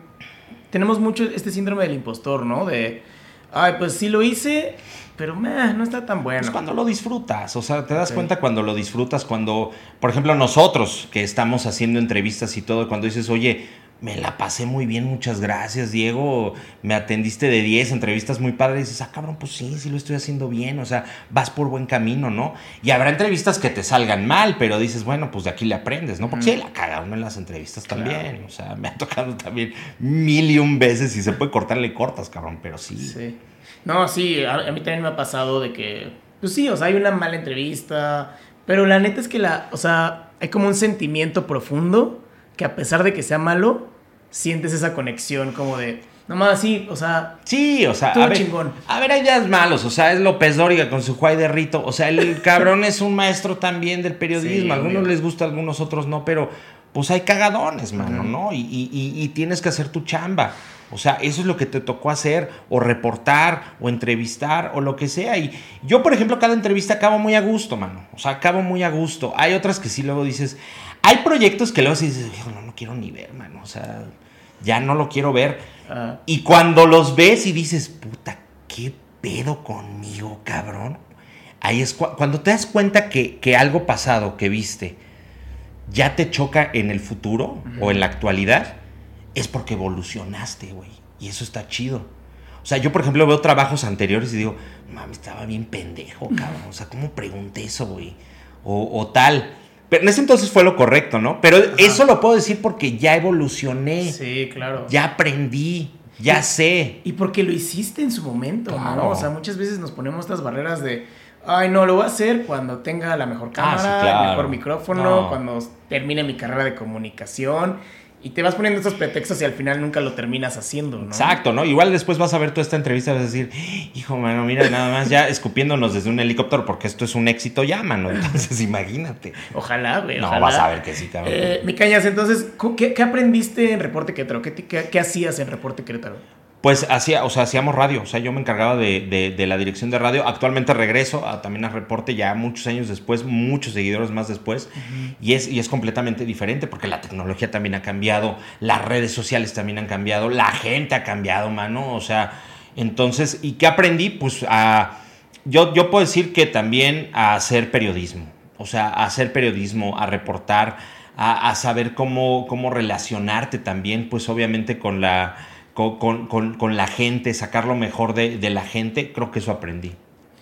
tenemos mucho este síndrome del impostor, ¿no? De, ay, pues sí lo hice, pero meh, no está tan bueno. Pues cuando lo disfrutas, o sea, te das cuenta cuando lo disfrutas, cuando, por ejemplo, nosotros que estamos haciendo entrevistas y todo, cuando dices, oye, me la pasé muy bien, muchas gracias, Diego. Me atendiste de 10 entrevistas muy padres. Y dices, ah, cabrón, pues sí, sí lo estoy haciendo bien. O sea, vas por buen camino, ¿no? Y habrá entrevistas que te salgan mal, pero dices, bueno, pues de aquí le aprendes, ¿no? Porque sí, la caga uno en las entrevistas también. O sea, me ha tocado también mil y un veces. Si se puede cortar, le cortas, cabrón, pero sí. Sí. No, sí, a, a mí también me ha pasado de que, pues sí, o sea, hay una mala entrevista. Pero la neta es que la, o sea, hay como un sentimiento profundo que a pesar de que sea malo, sientes esa conexión como de, nomás así, o sea. Sí, o sea, a ver, chingón. a ver, hay días malos, o sea, es López Dóriga con su Juay de Rito, o sea, el cabrón es un maestro también del periodismo, algunos les gusta, algunos otros no, pero pues hay cagadones, mano, ¿no? Y, y, tienes que hacer tu chamba. O sea, eso es lo que te tocó hacer, o reportar, o entrevistar, o lo que sea. Y yo, por ejemplo, cada entrevista acabo muy a gusto, mano. O sea, acabo muy a gusto. Hay otras que sí luego dices, hay proyectos que luego dices, no, no quiero ni ver, mano. O sea, ya no lo quiero ver. Ah. Y cuando los ves y dices, puta, ¿qué pedo conmigo, cabrón? Ahí es cuando te das cuenta que, algo pasado que viste ya te choca en el futuro o en la actualidad, es porque evolucionaste, güey. Y eso está chido. O sea, yo, por ejemplo, veo trabajos anteriores y digo, mami, estaba bien pendejo, cabrón. O sea, ¿cómo pregunté eso, güey? O, o tal. Pero en ese entonces fue lo correcto, ¿no? Pero eso lo puedo decir porque ya evolucioné. Sí, claro. Ya aprendí, ya sé. Y porque lo hiciste en su momento, ¿no? O sea, muchas veces nos ponemos estas barreras de, Ay, no, lo voy a hacer cuando tenga la mejor Ah, cámara, sí, claro. el mejor micrófono, No. cuando termine mi carrera de comunicación. Y te vas poniendo estos pretextos y al final nunca lo terminas haciendo, ¿no? Exacto, ¿no? Igual después vas a ver toda esta entrevista y vas a decir, hijo, mano, mira, nada más ya escupiéndonos desde un helicóptero porque esto es un éxito ya, mano. Entonces, imagínate. Ojalá, güey. No, ojalá. vas a ver que sí, cabrón. Eh, mi cañas, entonces, ¿cu- ¿qué, qué aprendiste en Reporte Querétaro? ¿Qué, qué- qué hacías en Reporte Querétaro? Pues hacía, o sea, hacíamos radio, o sea, yo me encargaba de, de- de la dirección de radio. Actualmente regreso a, también a reporte ya muchos años después, muchos seguidores más después, y, es, y es completamente diferente porque la tecnología también ha cambiado, las redes sociales también han cambiado, la gente ha cambiado, mano, o sea, entonces, ¿y qué aprendí? Pues a, yo, yo puedo decir que también a hacer periodismo, o sea, a hacer periodismo, a reportar, a, a saber cómo, cómo relacionarte también, pues obviamente con la con, con- con- la gente, sacar lo mejor de, de la gente, creo que eso aprendí.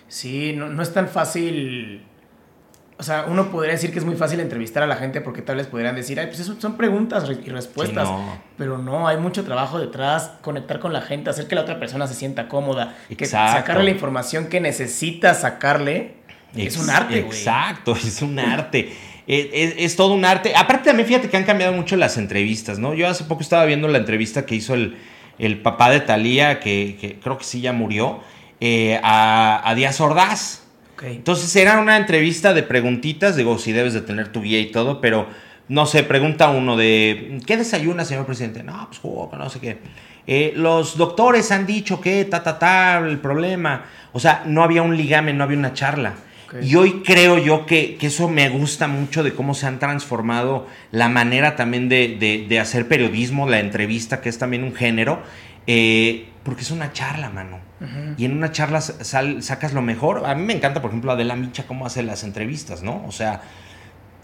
Sí, no, no es tan fácil. O sea, uno podría decir que es muy fácil entrevistar a la gente porque tal vez podrían decir, ay, pues eso son preguntas re- y respuestas. Sí, no. Pero no, hay mucho trabajo detrás, conectar con la gente, hacer que la otra persona se sienta cómoda, que Exacto. sacarle la información que necesita sacarle. Es un arte. Exacto, es un arte. Es, es- es todo un arte. Aparte también fíjate que han cambiado mucho las entrevistas, ¿no? Yo hace poco estaba viendo la entrevista que hizo el, el papá de Talía, que, que creo que sí ya murió, eh, a, a Díaz Ordaz. Entonces era una entrevista de preguntitas, digo, si debes de tener tu guía y todo, pero no sé, pregunta uno de, ¿qué desayuna, señor presidente? No, pues jugo, no sé qué. Eh, los doctores han dicho que, ta, ta, ta, el problema. O sea, no había un ligame, no había una charla. Y hoy creo yo que, que eso me gusta mucho de cómo se han transformado la manera también de, de- de hacer periodismo, la entrevista, que es también un género, eh, porque es una charla, mano. Y en una charla sal- sacas lo mejor. A mí me encanta, por ejemplo, Adela Micha, cómo hace las entrevistas, ¿no? O sea,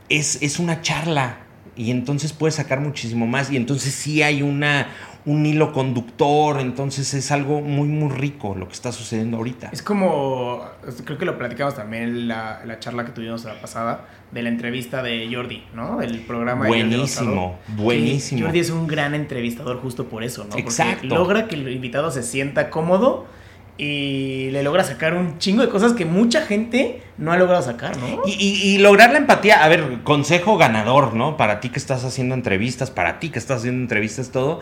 es, es una charla. Y entonces puedes sacar muchísimo más. Y entonces sí hay una, un hilo conductor. Entonces es algo muy, muy rico lo que está sucediendo ahorita. Es como, creo que lo platicamos también en la, la charla que tuvimos la pasada, de la entrevista de Jordi, ¿no? Del programa de Buenísimo, Rosado. buenísimo. Jordi es un gran entrevistador justo por eso, ¿no? Porque Exacto. logra que el invitado se sienta cómodo y le logra sacar un chingo de cosas que mucha gente no ha logrado sacar, ¿no? Y, y- y lograr la empatía, a ver, consejo ganador, ¿no? Para ti que estás haciendo entrevistas, para ti que estás haciendo entrevistas, todo.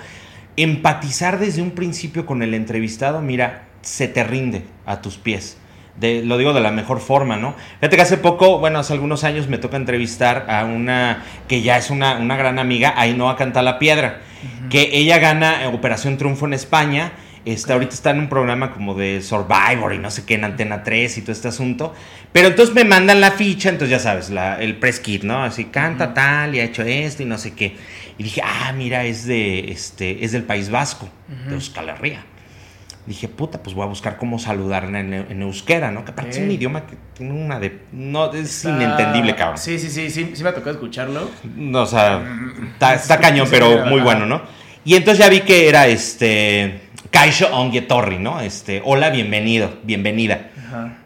Empatizar desde un principio con el entrevistado, mira, se te rinde a tus pies. De, lo digo de la mejor forma, ¿no? Fíjate que hace poco, bueno, hace algunos años me toca entrevistar a una que ya es una, una gran amiga, Ainhoa Canta la Piedra, que ella gana Operación Triunfo en España. Este, ahorita está en un programa como de Survivor y no sé qué en Antena 3 y todo este asunto. Pero entonces me mandan la ficha, entonces ya sabes, la- el press kit, ¿no? Así canta tal y ha hecho esto y no sé qué. Y dije, ah, mira, es de este, es del País Vasco, de Euskal Herria. Dije, puta, pues voy a buscar cómo saludarla en, en euskera, ¿no? Que aparte es un idioma que tiene una de. No, es Está- inentendible, cabrón. Sí, sí, sí, sí, sí me ha tocado escucharlo. No, o sea, está, está cañón, pero muy bueno, ¿no? Y entonces ya vi que era este. Kaisho Ongetorri, ¿no? Este, hola, bienvenido, bienvenida. Ajá.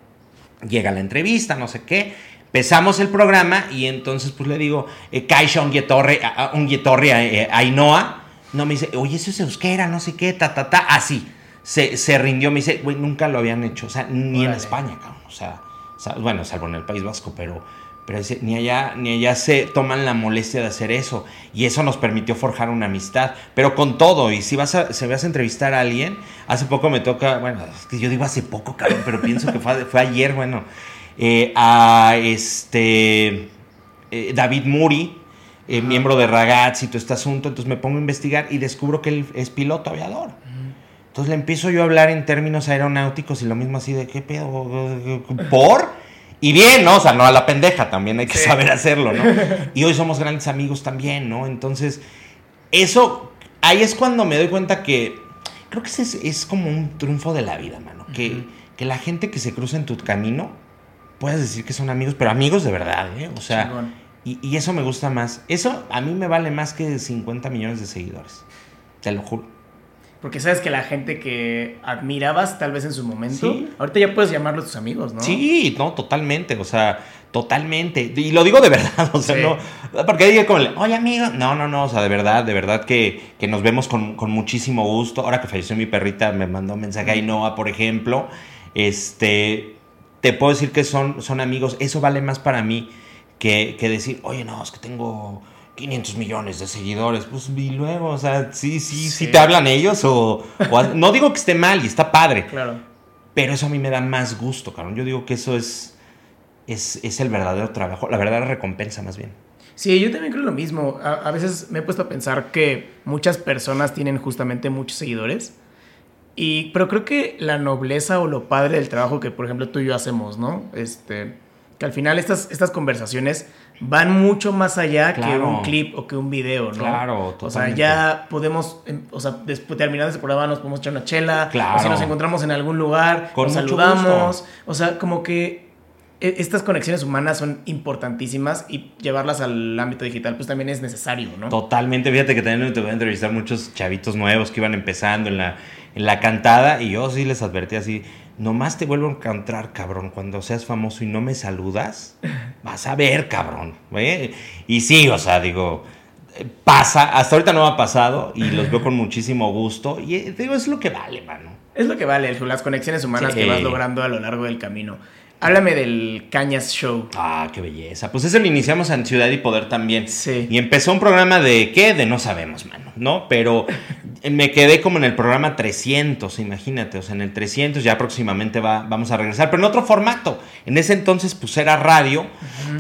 Llega la entrevista, no sé qué. Empezamos el programa y entonces pues le digo, eh, Kaisho Ongetorri, a- a- Ongetorri, a- eh, Ainhoa. No, me dice, oye, eso es euskera, no sé qué, ta, ta, ta. Así. Se, se rindió, me dice, güey, nunca lo habían hecho. O sea, ni en. España, cabrón. O sea, o sea, bueno, salvo en el País Vasco, pero, pero ni allá, ni allá se toman la molestia de hacer eso. Y eso nos permitió forjar una amistad. Pero con todo, y si vas a, si vas a entrevistar a alguien, hace poco me toca, bueno, es que yo digo hace poco, cabrón, pero pienso que fue, fue ayer, bueno, eh, a este eh, David Muri, eh, miembro de Ragazzi y todo este asunto. Entonces me pongo a investigar y descubro que él es piloto aviador. Entonces le empiezo yo a hablar en términos aeronáuticos y lo mismo así de qué pedo, por y bien, ¿no? O sea, no a la pendeja, también hay que Sí. saber hacerlo, ¿no? Y hoy somos grandes amigos también, ¿no? Entonces, eso, ahí es cuando me doy cuenta que creo que ese es, es como un triunfo de la vida, mano. Que, que la gente que se cruza en tu camino, puedas decir que son amigos, pero amigos de verdad, ¿eh? O sea, y, y eso me gusta más. Eso a mí me vale más que 50 millones de seguidores. Te lo juro. Porque sabes que la gente que admirabas tal vez en su momento, Sí. ahorita ya puedes llamarlos tus amigos, ¿no? Sí, no, totalmente, o sea, totalmente. Y lo digo de verdad, o sea, Sí. no, porque dije como, oye amigo, no, no, no, o sea, de verdad, de verdad que, que nos vemos con, con muchísimo gusto. Ahora que falleció mi perrita, me mandó un mensaje a por ejemplo, este, te puedo decir que son, son amigos. Eso vale más para mí que, que decir, oye, no, es que tengo 500 millones de seguidores. Pues y luego, o sea, sí, sí, sí, Sí. te hablan ellos o, o- No digo que esté mal y está padre, Claro. pero eso a mí me da más gusto, cabrón. Yo digo que eso es, es, es el verdadero trabajo, la verdadera recompensa más bien. Sí, yo también creo lo mismo. A, a veces me he puesto a pensar que muchas personas tienen justamente muchos seguidores. Y, pero creo que la nobleza o lo padre del trabajo que, por ejemplo, tú y yo hacemos, ¿no? Este, que al final estas, estas conversaciones van mucho más allá que un clip o que un video, ¿no? Claro, O sea, totalmente. ya podemos, em, o sea, después terminando ese programa nos podemos echar una chela. Claro. O si nos encontramos en algún lugar, Con nos saludamos. gusto. O sea, como que e- estas conexiones humanas son importantísimas y llevarlas al ámbito digital pues también es necesario, ¿no? Totalmente, fíjate que también te voy a entrevistar muchos chavitos nuevos que iban empezando en la, en la cantada y yo sí les advertí así, nomás te vuelvo a encontrar, cabrón, cuando seas famoso y no me saludas, vas a ver, cabrón. ¿eh? Y sí, o sea, digo, pasa, hasta ahorita no me ha pasado y los veo con muchísimo gusto y eh, digo, es lo que vale, mano. Es lo que vale, las conexiones humanas Sí. que vas logrando a lo largo del camino. Háblame del Cañas Show. Ah, qué belleza. Pues ese lo iniciamos en Ciudad y Poder también. Sí. Y empezó un programa de qué? De no sabemos, mano, ¿no? Pero me quedé como en el programa 300, imagínate. O sea, en el 300 ya próximamente va, vamos a regresar, pero en otro formato. En ese entonces, pues era radio.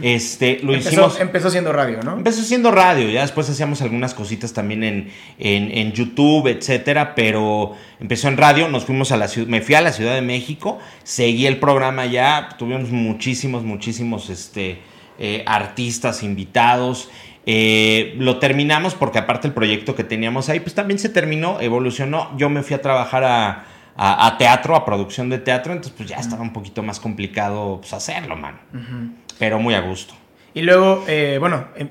Este, lo empezó, hicimos. empezó siendo radio, ¿no? Empezó siendo radio, ya después hacíamos algunas cositas también en, en, en YouTube, etcétera, pero empezó en radio, nos fuimos a la ciudad, me fui a la Ciudad de México, seguí el programa ya, tuvimos muchísimos, muchísimos este, eh, artistas invitados. eh, lo terminamos porque aparte el proyecto que teníamos ahí, pues también se terminó, evolucionó. Yo me fui a trabajar a, a- a teatro, a producción de teatro, entonces pues ya estaba un poquito más complicado pues, hacerlo, mano. Pero muy a gusto. Y luego, eh, bueno, em,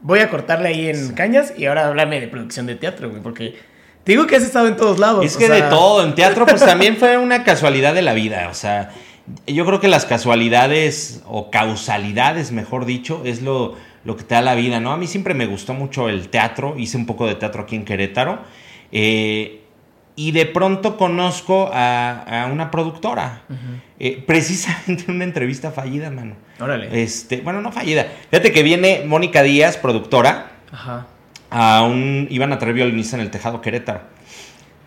voy a cortarle ahí en Cañas y ahora háblame de producción de teatro, güey, porque digo que has estado en todos lados. Es o que sea, de todo, en teatro pues también fue una casualidad de la vida, o sea, yo creo que las casualidades o causalidades, mejor dicho, es lo, lo que te da la vida, ¿no? A mí siempre me gustó mucho el teatro, hice un poco de teatro aquí en Querétaro, eh, y de pronto conozco a, a una productora, eh, precisamente en una entrevista fallida, mano. Órale. Este, bueno, no fallida. Fíjate que viene Mónica Díaz, productora, Ajá. a un iban a traer violinista en el Tejado Querétaro.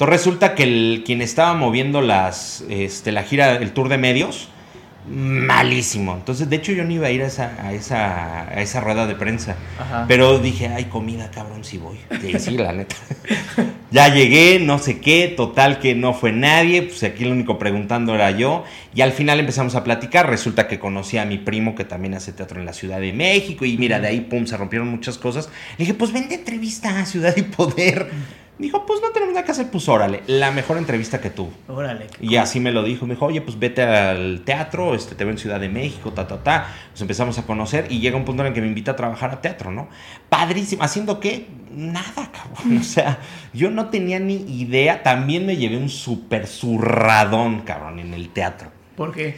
Entonces resulta que el, quien estaba moviendo las este, la gira, el tour de medios, malísimo. Entonces, de hecho, yo no iba a ir a esa, a esa, a esa rueda de prensa. Ajá. Pero dije, ay, comida, cabrón, si voy. Sí, sí, la neta. ya llegué, no sé qué, total que no fue nadie, pues aquí el único preguntando era yo. Y al final empezamos a platicar. Resulta que conocí a mi primo que también hace teatro en la Ciudad de México. Y mira, de ahí, pum, se rompieron muchas cosas. Le dije, pues vende entrevista a Ciudad y Poder. Dijo, pues no tenemos nada que hacer, pues órale. La mejor entrevista que tuvo. Órale. Y así me lo dijo. Me dijo, oye, pues vete al teatro, este, te veo en Ciudad de México, ta, ta, ta. Nos empezamos a conocer y llega un punto en el que me invita a trabajar a teatro, ¿no? Padrísimo. ¿Haciendo qué? Nada, cabrón. O sea, yo no tenía ni idea. También me llevé un súper zurradón, cabrón, en el teatro. ¿Por qué?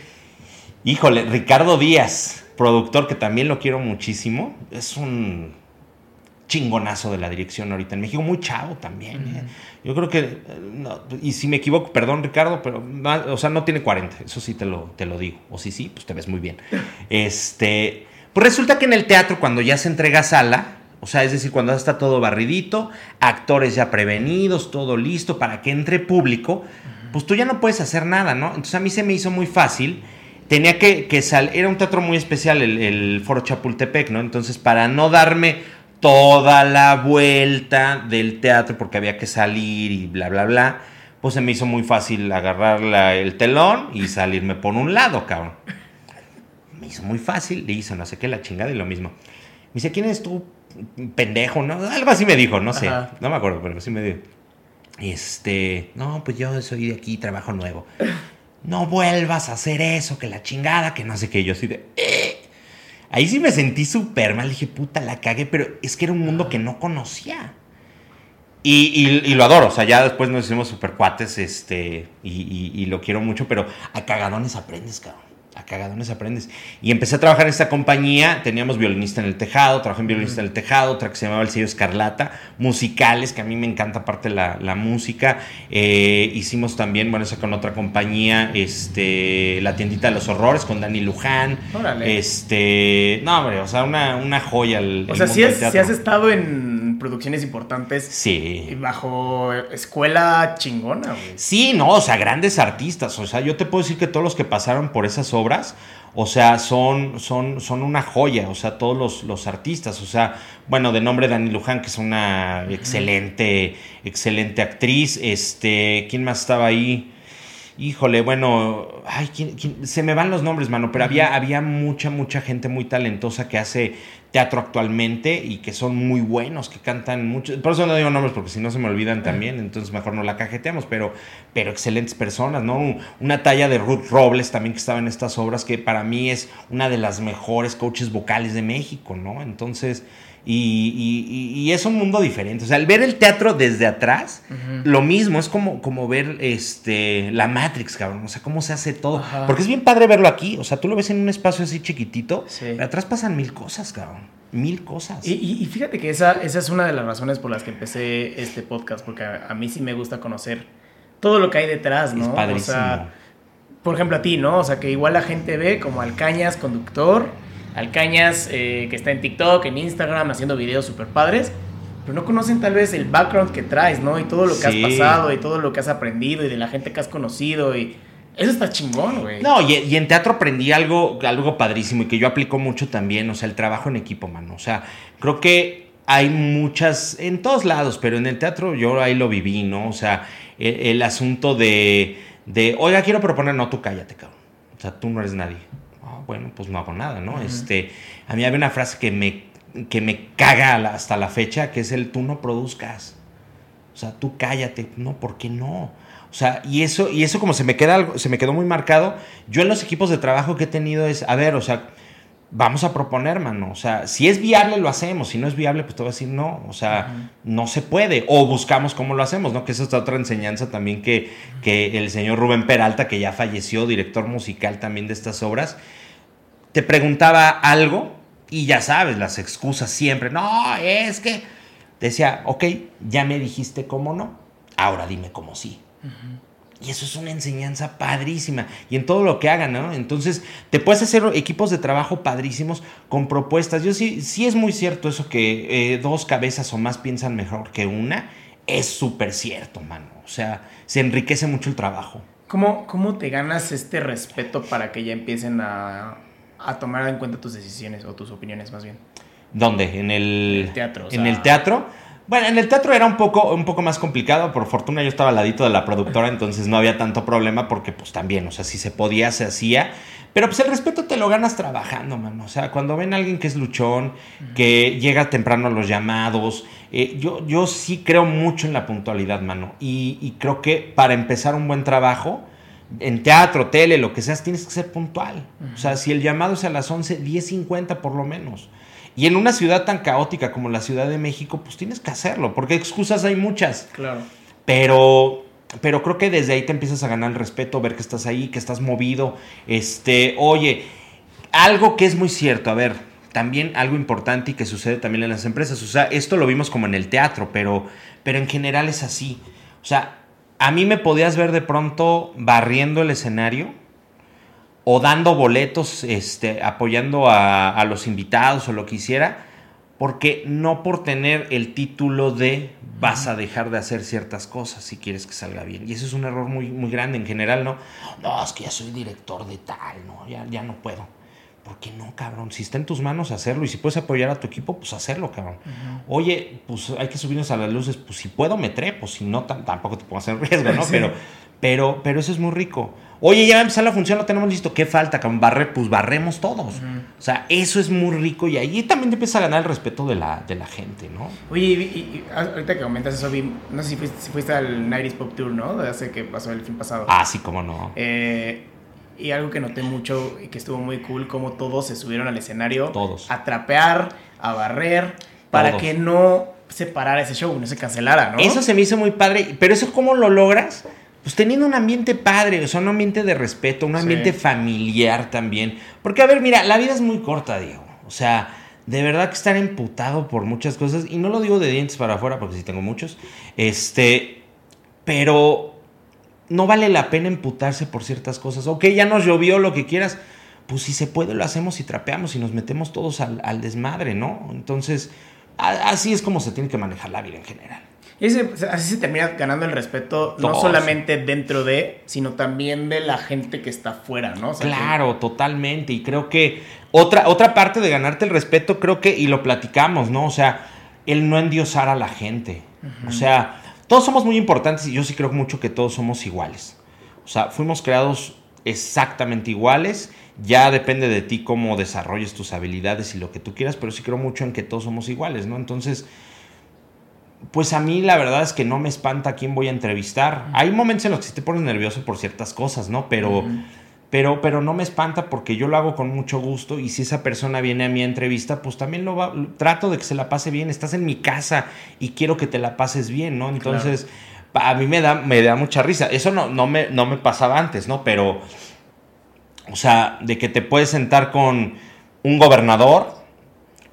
Híjole, Ricardo Díaz, productor que también lo quiero muchísimo. Es un chingonazo de la dirección ahorita en México, muy chavo también. ¿eh? Yo creo que, eh, no, y si me equivoco, perdón Ricardo, pero, o sea, no tiene 40, eso sí te lo, te lo digo. O si sí, pues te ves muy bien. Este, pues resulta que en el teatro, cuando ya se entrega sala, o sea, es decir, cuando ya está todo barridito, actores ya prevenidos, todo listo para que entre público, pues tú ya no puedes hacer nada, ¿no? Entonces a mí se me hizo muy fácil. Tenía que, que salir, era un teatro muy especial, el, el Foro Chapultepec, ¿no? Entonces, para no darme toda la vuelta del teatro, porque había que salir y bla, bla, bla, pues se me hizo muy fácil agarrar la- el telón y salirme por un lado, cabrón. Me hizo muy fácil, le hizo no sé qué, la chingada y lo mismo. Me dice, ¿quién eres tú? Pendejo, ¿no? Algo así me dijo, no sé. Ajá. No me acuerdo, pero sí me dijo. Este, no, pues yo soy de aquí, trabajo nuevo. No vuelvas a hacer eso, que la chingada, que no sé qué. Yo así de... "Eh". Ahí sí me sentí súper mal. Dije, puta, la cagué, pero es que era un mundo que no conocía. Y, y- y lo adoro, o sea, ya después nos hicimos súper cuates, este, y- y lo quiero mucho, pero a cagadones aprendes, cabrón. A cagadones aprendes. Y empecé a trabajar en esta compañía, teníamos violinista en el tejado, trabajé en violinista en el tejado, otra que se llamaba El Sello Escarlata, musicales, que a mí me encanta aparte la, la música. Eh, hicimos también, bueno, esa con otra compañía, este, La Tiendita de los Horrores, con Dani Luján. Órale. Este, no, hombre, o sea, una, una joya. El, O el sea, si, teatro. has estado en producciones importantes Sí. bajo escuela chingona, güey. Sí, no, o sea, grandes artistas. O sea, yo te puedo decir que todos los que pasaron por esas obras, o sea, son, son, son una joya. O sea, todos los, los artistas. O sea, bueno, de nombre Dani Luján, que es una excelente, excelente actriz. Este, ¿quién más estaba ahí? Híjole, bueno, ay, ¿quién- quién? se me van los nombres, mano, pero había, había mucha, mucha gente muy talentosa que hace teatro actualmente y que son muy buenos, que cantan mucho. Por eso no digo nombres, porque si no se me olvidan también, entonces mejor no la cajeteamos, pero, pero excelentes personas, ¿no? Un- Una talla de Ruth Robles también que estaba en estas obras, que para mí es una de las mejores coaches vocales de México, ¿no? Entonces, y, y- y- y es un mundo diferente. O sea, el ver el teatro desde atrás, lo mismo, es como, como ver este, la Matrix, cabrón. O sea, cómo se hace todo. Ajá. Porque es bien padre verlo aquí. O sea, tú lo ves en un espacio así chiquitito. Sí. atrás pasan mil cosas, cabrón. Mil cosas. Y, y- y fíjate que esa, esa es una de las razones por las que empecé este podcast, porque a, a mí sí me gusta conocer todo lo que hay detrás, ¿no? Es padrísimo. O sea, por ejemplo, a ti, ¿no? O sea, que igual la gente ve como Alcañas conductor, Alcañas eh, que está en TikTok, en Instagram, haciendo videos súper padres, pero no conocen tal vez el background que traes, ¿no? Y todo lo que Sí. has pasado, y todo lo que has aprendido, y de la gente que has conocido, y eso está chingón, güey. No, y, y en teatro aprendí algo, algo padrísimo y que yo aplico mucho también, o sea, el trabajo en equipo, mano. O sea, creo que hay muchas, en todos lados, pero en el teatro yo ahí lo viví, ¿no? O sea, el, el asunto de, de, oiga, quiero proponer, no, tú cállate, cabrón. O sea, tú no eres nadie. Ah, bueno, pues no hago nada, ¿no? Este, a mí había una frase que me, que me caga hasta la fecha, que es el tú no produzcas. O sea, tú cállate. No, ¿por qué no? O sea, y eso, y eso como se me queda algo, se me quedó muy marcado. Yo en los equipos de trabajo que he tenido es, a ver, o sea, vamos a proponer, mano. O sea, si es viable, lo hacemos. Si no es viable, pues te voy a decir no. O sea, no se puede. O buscamos cómo lo hacemos, ¿no? Que esa es otra enseñanza también que, que el señor Rubén Peralta, que ya falleció, director musical también de estas obras, te preguntaba algo y ya sabes, las excusas siempre. No, es que decía, ok, ya me dijiste cómo no, ahora dime cómo sí. Y eso es una enseñanza padrísima. Y en todo lo que hagan, ¿no? Entonces, te puedes hacer equipos de trabajo padrísimos con propuestas. Yo sí, sí es muy cierto eso que eh, dos cabezas o más piensan mejor que una. Es súper cierto, mano. O sea, se enriquece mucho el trabajo. ¿Cómo, ¿Cómo te ganas este respeto para que ya empiecen a, a tomar en cuenta tus decisiones o tus opiniones más bien? ¿Dónde? En el, el teatro, o En el teatro. Bueno, en el teatro era un poco, un poco más complicado. Por fortuna yo estaba al ladito de la productora, entonces no había tanto problema porque pues también, o sea, si se podía, se hacía. Pero pues el respeto te lo ganas trabajando, mano. O sea, cuando ven a alguien que es luchón, que llega temprano a los llamados, eh, yo, yo sí creo mucho en la puntualidad, mano. Y, y creo que para empezar un buen trabajo, en teatro, tele, lo que seas, tienes que ser puntual. O sea, si el llamado es a las 11, 10.50 por lo menos. Y en una ciudad tan caótica como la Ciudad de México, pues tienes que hacerlo, porque excusas hay muchas. Claro. Pero, pero creo que desde ahí te empiezas a ganar el respeto, ver que estás ahí, que estás movido. Este, oye, algo que es muy cierto, a ver, también algo importante y que sucede también en las empresas. O sea, esto lo vimos como en el teatro, pero, pero en general es así. O sea, a mí me podías ver de pronto barriendo el escenario o dando boletos, este, apoyando a, a los invitados o lo que hiciera, porque no por tener el título de vas a dejar de hacer ciertas cosas si quieres que salga bien. Y eso es un error muy, muy grande en general, ¿no? No, es que ya soy director de tal, no, ya, ya no puedo. ¿Por qué no, cabrón? Si está en tus manos hacerlo y si puedes apoyar a tu equipo, pues hacerlo, cabrón. Oye, pues hay que subirnos a las luces, pues si puedo me trepo, si no tam- tampoco te pongas en riesgo, ¿no? Sí. Pero, pero, pero eso es muy rico. Oye, ya va a empezar la función, lo tenemos listo. ¿Qué falta, cabrón? Barre, pues barremos todos. O sea, eso es muy rico y ahí también te empieza a ganar el respeto de la, de la gente, ¿no? Oye, y, y- y ahorita que comentas eso, vi, no sé si fuiste, si fuiste al 90s Pop Tour, ¿no? Hace que pasó el fin pasado. Ah, sí, cómo no. Eh, y algo que noté mucho y que estuvo muy cool, como todos se subieron al escenario Todos. a trapear, a barrer, para Todos. que no se parara ese show, no se cancelara, ¿no? Eso se me hizo muy padre, pero eso cómo lo logras pues teniendo un ambiente padre, o sea, un ambiente de respeto, un ambiente familiar también. Porque, a ver, mira, la vida es muy corta, Diego. O sea, de verdad que estar emputado por muchas cosas, y no lo digo de dientes para afuera, porque sí tengo muchos, este, pero no vale la pena emputarse por ciertas cosas. Ok, ya nos llovió lo que quieras, pues si se puede lo hacemos y trapeamos y nos metemos todos al, al desmadre, ¿no? Entonces, así es como se tiene que manejar la vida en general. Y así se termina ganando el respeto, no solamente dentro de, sino también de la gente que está afuera, ¿no? claro, totalmente. Y creo que otra, otra parte de ganarte el respeto, creo que, y lo platicamos, ¿no? O sea, el no endiosar a la gente. O sea, todos somos muy importantes y yo sí creo mucho que todos somos iguales. O sea, fuimos creados exactamente iguales. Ya depende de ti cómo desarrolles tus habilidades y lo que tú quieras, pero sí creo mucho en que todos somos iguales, ¿no? Entonces, pues a mí la verdad es que no me espanta a quién voy a entrevistar. Hay momentos en los que te pones nervioso por ciertas cosas, ¿no? Pero, pero, pero no me espanta porque yo lo hago con mucho gusto y si esa persona viene a mi entrevista, pues también lo va, trato de que se la pase bien. Estás en mi casa y quiero que te la pases bien, ¿no? Entonces, a mí me da, me da mucha risa. Eso no, no, me, no me pasaba antes, ¿no? Pero, o sea, de que te puedes sentar con un gobernador,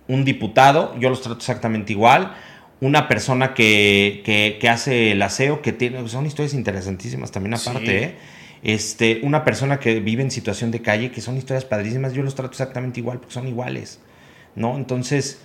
un diputado, yo los trato exactamente igual una persona que, hace el aseo, que tiene, son historias interesantísimas también aparte, ¿eh? Este, una persona que vive en situación de calle, que son historias padrísimas, yo los trato exactamente igual, porque son iguales, ¿no? Entonces,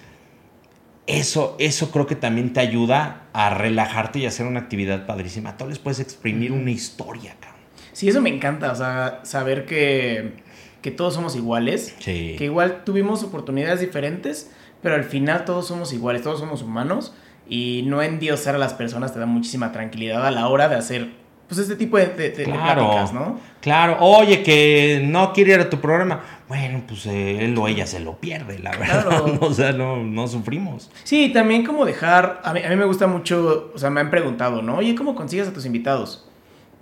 eso, eso creo que también te ayuda a relajarte y hacer una actividad padrísima. Tú les puedes exprimir una historia, cabrón. Sí, eso me encanta, o sea, saber que, que todos somos iguales, que igual tuvimos oportunidades diferentes, pero al final todos somos iguales, todos somos humanos y no endiosar a las personas te da muchísima tranquilidad a la hora de hacer pues este tipo de, de, pláticas, ¿no? Claro, oye, que no quiere ir a tu programa. Bueno, pues eh, él o ella se lo pierde, la verdad. o sea, no, no sufrimos. Sí, también como dejar, a mí, a mí me gusta mucho, o sea, me han preguntado, ¿no? Oye, ¿cómo consigues a tus invitados?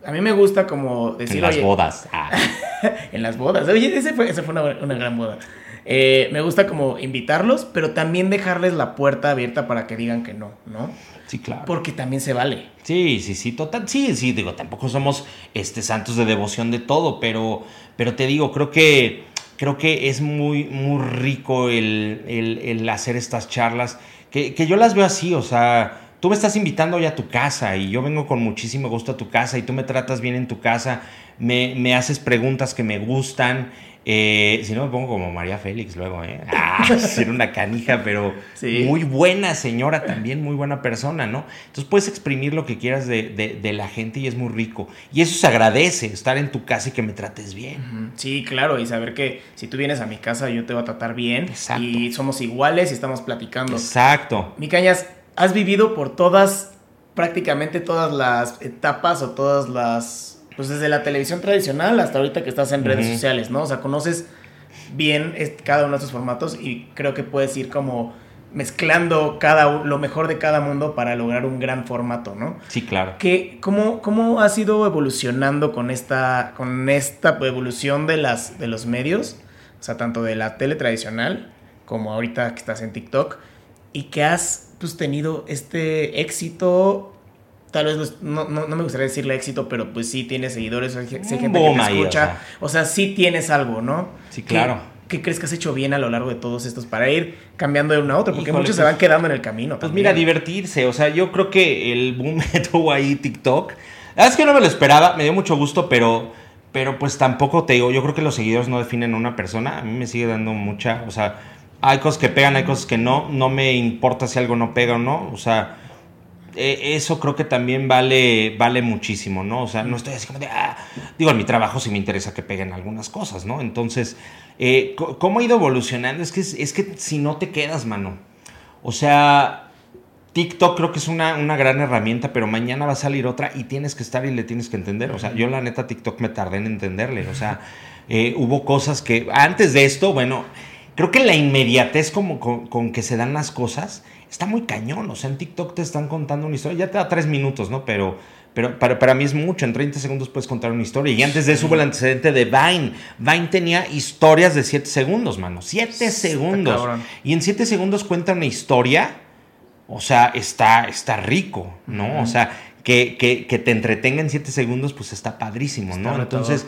A mí me gusta como decir... En las bodas. Ah. en las bodas. Oye, ese fue, esa fue una, una gran boda. Eh, me gusta como invitarlos, pero también dejarles la puerta abierta para que digan que no, ¿no? Sí, claro. Porque también se vale. Sí, sí, sí, total. Sí, sí, digo, tampoco somos este, santos de devoción de todo, pero, pero te digo, creo que, creo que es muy, muy rico el, hacer estas charlas, que, que yo las veo así, o sea, tú me estás invitando hoy a tu casa y yo vengo con muchísimo gusto a tu casa y tú me tratas bien en tu casa, me, me haces preguntas que me gustan. Eh, si no me pongo como María Félix luego, ¿eh? Ah, ser una canija, pero muy buena señora también, muy buena persona, ¿no? Entonces puedes exprimir lo que quieras de, la gente y es muy rico. Y eso se agradece, estar en tu casa y que me trates bien. Sí, claro, y saber que si tú vienes a mi casa yo te voy a tratar bien. Exacto. Y somos iguales y estamos platicando. Exacto. Mi cañas, has vivido por todas, prácticamente todas las etapas o todas las pues desde la televisión tradicional hasta ahorita que estás en redes sociales, ¿no? O sea, conoces bien cada uno de estos formatos y creo que puedes ir como mezclando cada, lo mejor de cada mundo para lograr un gran formato, ¿no? Sí, claro. ¿Qué, cómo, ¿Cómo has ido evolucionando con esta, con esta evolución de, las, de los medios? O sea, tanto de la tele tradicional como ahorita que estás en TikTok y que has pues, tenido este éxito tal vez no, no, me gustaría decirle éxito, pero pues sí tienes seguidores, hay, gente que te escucha. o, sea. sí tienes algo, ¿no? Sí, claro. ¿Qué, crees que has hecho bien a lo largo de todos estos para ir cambiando de uno a otro? Porque muchos se pues van quedando en el camino. Pues mira, divertirse. O sea, yo creo que el boom tuvo ahí TikTok. La es que no me lo esperaba, me dio mucho gusto, pero, pero pues tampoco te digo, yo creo que los seguidores no definen a una persona. A mí me sigue dando mucha, o sea, hay cosas que pegan, hay cosas que no. No me importa si algo no pega o no. O sea, eh, eso creo que también vale, vale muchísimo, ¿no? O sea, no estoy así como de, ah, digo, en mi trabajo sí me interesa que peguen algunas cosas, ¿no? Entonces, eh, ¿cómo ha ido evolucionando? Es que, es que si no te quedas, mano. O sea, TikTok creo que es una, una, gran herramienta, pero mañana va a salir otra y tienes que estar y le tienes que entender. O sea, yo la neta TikTok me tardé en entenderle. O sea, eh, hubo cosas que antes de esto, bueno, creo que la inmediatez como con que se dan las cosas está muy cañón. O sea, en TikTok te están contando una historia, ya te da tres minutos, ¿no? Pero, pero para, para mí es mucho, en 30 segundos puedes contar una historia. Y antes de eso hubo el antecedente de Vine. Vine tenía historias de 7 segundos, mano. 7 segundos. Y en 7 segundos cuenta una historia. O sea, está, está rico, ¿no? O sea, que, que, que te entretenga en 7 segundos, pues está padrísimo, ¿no? Entonces,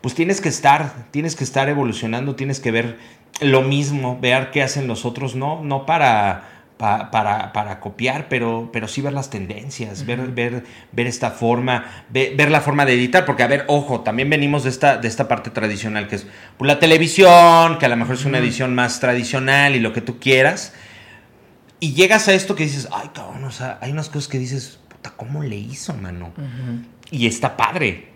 pues tienes que estar, tienes que estar evolucionando, tienes que ver lo mismo, ver qué hacen los otros, no, no para, pa- para, para copiar, pero, pero sí ver las tendencias, ver, ver, ver esta forma, ve- ver, la forma de editar, porque a ver, ojo, también venimos de esta, de esta parte tradicional que es pues, la televisión, que a lo mejor es una edición más tradicional y lo que tú quieras. Y llegas a esto que dices, ay, cabrón, o sea, hay unas cosas que dices, puta, ¿cómo le hizo, mano? Y está padre.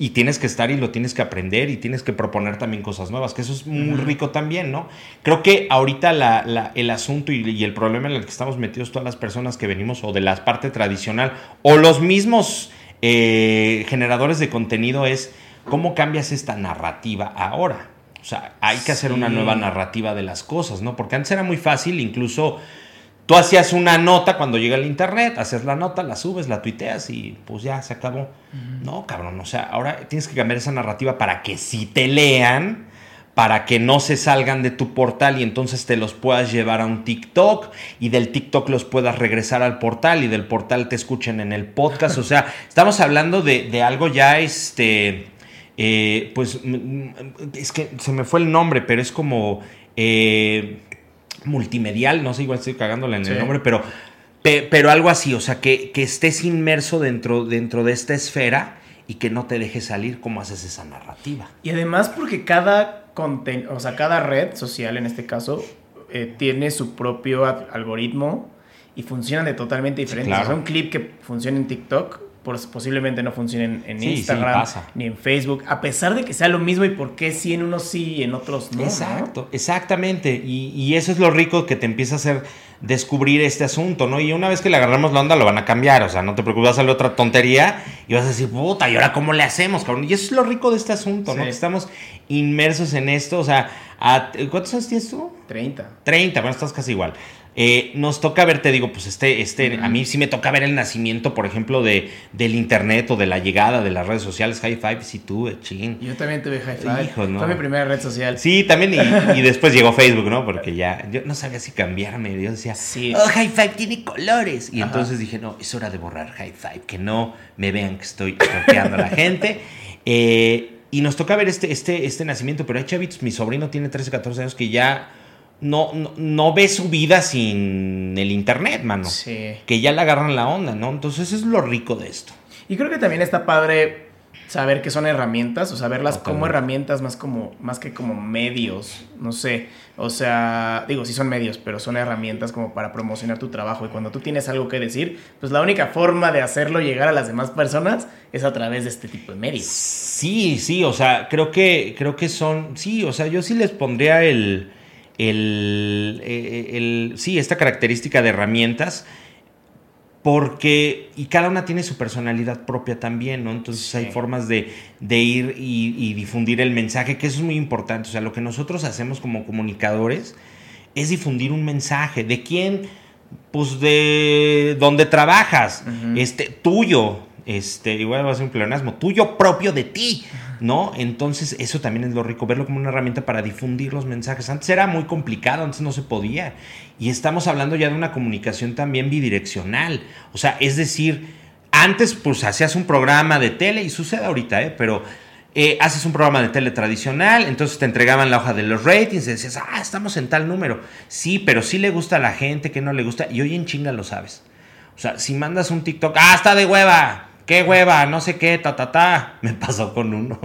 Y tienes que estar y lo tienes que aprender y tienes que proponer también cosas nuevas, que eso es muy rico también, ¿no? Creo que ahorita la- la- el asunto y, y el problema en el que estamos metidos todas las personas que venimos o de la parte tradicional o los mismos eh, generadores de contenido es cómo cambias esta narrativa ahora. O sea, hay que hacer una nueva narrativa de las cosas, ¿no? Porque antes era muy fácil, incluso Tú hacías una nota cuando llega el internet, haces la nota, la subes, la tuiteas y pues ya se acabó. No, cabrón, o sea, ahora tienes que cambiar esa narrativa para que si te lean, para que no se salgan de tu portal y entonces te los puedas llevar a un TikTok y del TikTok los puedas regresar al portal y del portal te escuchen en el podcast. O sea, estamos hablando de, de algo ya, este, eh, pues, es que se me fue el nombre, pero es como... eh, multimedial, no sé, igual estoy cagándola en Sí. el nombre, pero, pe- pero algo así, o sea, que, que estés inmerso dentro, dentro de esta esfera y que no te dejes salir cómo haces esa narrativa. Y además porque cada conten o sea, cada red social en este caso eh, tiene su propio algoritmo y funcionan de totalmente diferentes. claro. O sea, un clip que funciona en TikTok posiblemente no funcione en, Sí, Instagram ni en Facebook, a pesar de que sea lo mismo y por qué sí en unos sí y en otros no. ¿no? Exacto, exactamente. Y, y eso es lo rico que te empieza a hacer descubrir este asunto, ¿no? Y una vez que le agarramos la onda, lo van a cambiar. O sea, no te preocupes, salir otra tontería y vas a decir, puta, ¿y ahora cómo le hacemos, cabrón? Y eso es lo rico de este asunto, ¿no? Que estamos inmersos en esto. O sea, a- ¿cuántos años tienes tú? 30. 30, bueno, estás casi igual. Eh, nos toca ver, te digo, pues este, este, a mí sí me toca ver el nacimiento, por ejemplo, de, del internet o de la llegada de las redes sociales. High five, si tú, chin. Yo también tuve High Five. Hijo, no. Fue mi primera red social. Sí, también, y, y después llegó Facebook, ¿no? Porque ya, yo no sabía si cambiarme. Yo decía, Sí. oh, High Five tiene colores. Y Ajá. entonces dije, no, es hora de borrar High Five, que no me vean que estoy toqueando a la gente. Eh, y nos toca ver este, este, este nacimiento, pero hay chavitos, mi sobrino tiene 13, 14 años que ya no, no, no ve su vida sin el internet, mano. Sí. Que ya le agarran la onda, ¿no? Entonces es lo rico de esto. Y creo que también está padre saber que son herramientas, o sea, verlas como herramientas más como más que como medios, no sé. O sea, digo, sí son medios, pero son herramientas como para promocionar tu trabajo y cuando tú tienes algo que decir, pues la única forma de hacerlo llegar a las demás personas es a través de este tipo de medios. Sí, sí, o sea, creo que, creo que son, sí, o sea, yo sí les pondría el, el, eh, el, sí, esta característica de herramientas, porque, y cada una tiene su personalidad propia también, ¿no? Entonces Sí. hay formas de, de ir y, y difundir el mensaje, que eso es muy importante, o sea, lo que nosotros hacemos como comunicadores es difundir un mensaje, ¿de quién? Pues de donde trabajas, este, tuyo, este, igual va a ser un pleonasmo, tuyo propio de ti, ¿no? Entonces, eso también es lo rico, verlo como una herramienta para difundir los mensajes. Antes era muy complicado, antes no se podía. Y estamos hablando ya de una comunicación también bidireccional. O sea, es decir, antes pues hacías un programa de tele, y sucede ahorita, ¿eh? Pero eh, haces un programa de tele tradicional, entonces te entregaban la hoja de los ratings y decías, ah, estamos en tal número. Sí, pero sí le gusta a la gente, que no le gusta. Y hoy en chinga lo sabes. O sea, si mandas un TikTok, ah, está de hueva, qué hueva, no sé qué, ta, ta, ta. Me pasó con uno.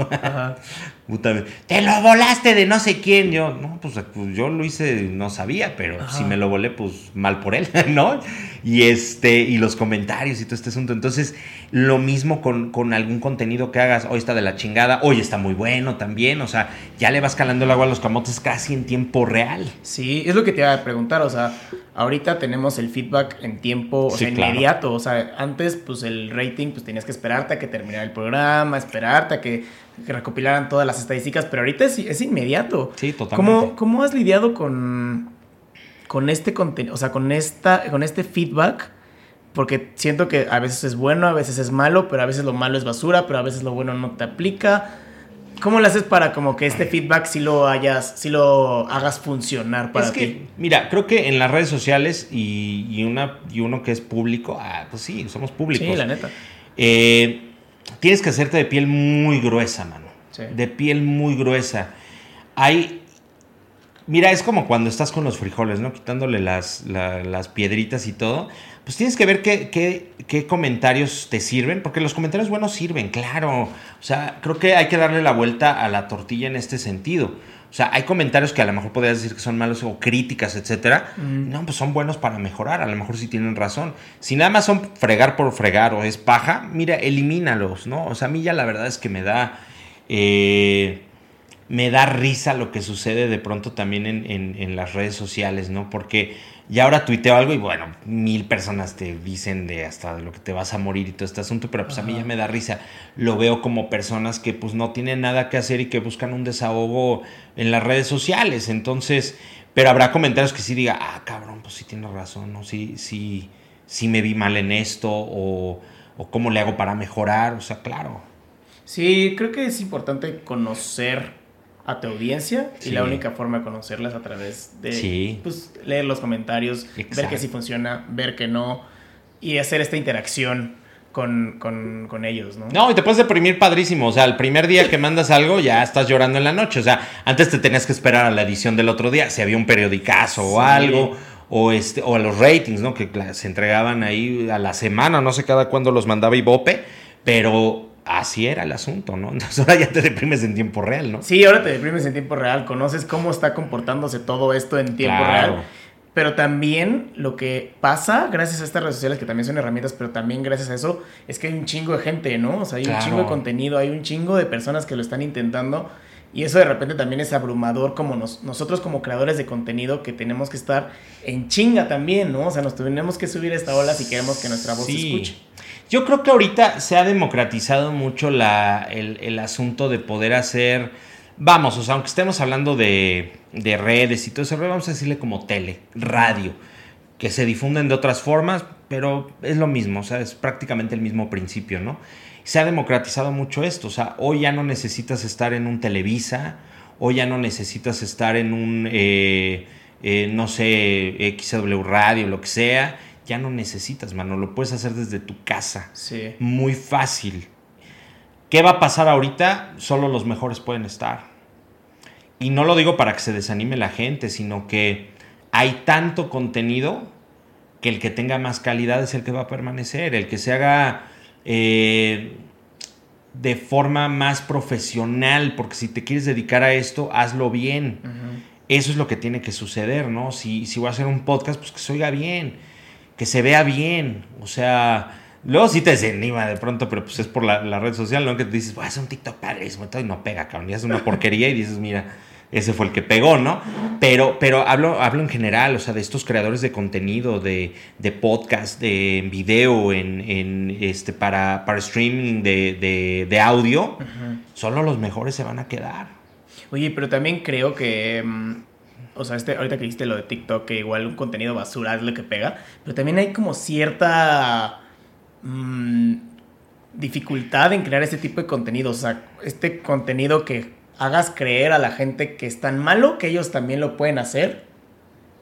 Puta, te lo volaste de no sé quién. Yo, no, pues, pues, yo lo hice, no sabía, pero Ajá. si me lo volé, pues mal por él, ¿no? Y este, y los comentarios y todo este asunto. Entonces, lo mismo con, con algún contenido que hagas, hoy está de la chingada, hoy está muy bueno también. O sea, ya le vas calando el agua a los camotes casi en tiempo real. Sí, es lo que te iba a preguntar, o sea, ahorita tenemos el feedback en tiempo, o Sí, sea, claro. inmediato, o sea, antes pues el rating pues tenías que esperarte a que terminara el programa, esperarte a que, que recopilaran todas las estadísticas, pero ahorita es, es inmediato. Sí, totalmente. ¿Cómo, ¿Cómo has lidiado con, con este contenido, o sea, con, esta, con este feedback? Porque siento que a veces es bueno, a veces es malo, pero a veces lo malo es basura, pero a veces lo bueno no te aplica. ¿Cómo lo haces para como que este feedback si lo hayas, si lo hagas funcionar para es que, ti? Mira, creo que en las redes sociales y, y una, y uno que es público, ah, pues sí, somos públicos. Sí, la neta. Eh, tienes que hacerte de piel muy gruesa, mano. Sí. De piel muy gruesa. Hay. Mira, es como cuando estás con los frijoles, ¿no? Quitándole las, la- las piedritas y todo. Pues tienes que ver qué, qué- qué comentarios te sirven, porque los comentarios buenos sirven, claro. O sea, creo que hay que darle la vuelta a la tortilla en este sentido. O sea, hay comentarios que a lo mejor podrías decir que son malos o críticas, etcétera. Mm. No, pues son buenos para mejorar. A lo mejor sí tienen razón. Si nada más son fregar por fregar o es paja, mira, elimínalos, ¿no? O sea, a mí ya la verdad es que me da. eh, me da risa lo que sucede de pronto también en, en- en las redes sociales, ¿no? Porque ya ahora tuiteo algo y bueno, mil personas te dicen de hasta de lo que te vas a morir y todo este asunto, pero pues a mí ya me da risa. Lo veo como personas que pues no tienen nada que hacer y que buscan un desahogo en las redes sociales. Entonces, pero habrá comentarios que sí diga, ah, cabrón, pues sí tienes razón, ¿no? Sí, sí, sí me vi mal en esto o, o cómo le hago para mejorar. O sea, claro. Sí, creo que es importante conocer a tu audiencia y la única forma de conocerlas a través de Sí. pues, leer los comentarios, ver que sí funciona, ver que no y hacer esta interacción con, con- con ellos, ¿no? No, y te puedes deprimir padrísimo. O sea, el primer día que mandas algo ya estás llorando en la noche. O sea, antes te tenías que esperar a la edición del otro día, si había un periodicazo o algo. O, este, o a los ratings, ¿no? Que se entregaban ahí a la semana, no sé cada cuándo los mandaba Ibope, pero así era el asunto, ¿no? Entonces ahora ya te deprimes en tiempo real, ¿no? Sí, ahora te deprimes en tiempo real, conoces cómo está comportándose todo esto en tiempo Claro. real. Pero también lo que pasa, gracias a estas redes sociales, que también son herramientas, pero también gracias a eso, es que hay un chingo de gente, ¿no? O sea, hay Claro. un chingo de contenido, hay un chingo de personas que lo están intentando. Y eso de repente también es abrumador como nos- nosotros como creadores de contenido que tenemos que estar en chinga también, ¿no? O sea, nos tenemos que subir a esta ola si queremos que nuestra voz se escuche. Yo creo que ahorita se ha democratizado mucho la, el, asunto de poder hacer, vamos, o sea, aunque estemos hablando de, de redes y todo eso, vamos a decirle como tele, radio, que se difunden de otras formas, pero es lo mismo, o sea, es prácticamente el mismo principio, ¿no? Se ha democratizado mucho esto, o sea, hoy ya no necesitas estar en un Televisa, hoy ya no necesitas estar en un, eh, eh, no sé, XW Radio, lo que sea, ya no necesitas, mano, lo puedes hacer desde tu casa, Sí. muy fácil. ¿Qué va a pasar ahorita? Solo los mejores pueden estar. Y no lo digo para que se desanime la gente, sino que hay tanto contenido que el que tenga más calidad es el que va a permanecer, el que se haga eh, de forma más profesional, porque si te quieres dedicar a esto, hazlo bien. Eso es lo que tiene que suceder, ¿no? Si, si voy a hacer un podcast, pues que se oiga bien, que se vea bien. O sea, luego sí te desanima de pronto, pero pues es por la, la red social, ¿no? Que te dices, voy a hacer un TikTok padrísimo, y no pega, cabrón. Y es una porquería y dices, mira, ese fue el que pegó, ¿no? Pero, pero hablo, hablo en general, o sea, de estos creadores de contenido, de, de podcast, de video, en, en, este, para, para streaming de, de, de audio, solo los mejores se van a quedar. Oye, pero también creo que. mm, o sea, este, ahorita que dijiste lo de TikTok, que igual un contenido basura es lo que pega. Pero también hay como cierta. mm, dificultad en crear este tipo de contenido. O sea, este contenido que hagas creer a la gente que es tan malo que ellos también lo pueden hacer.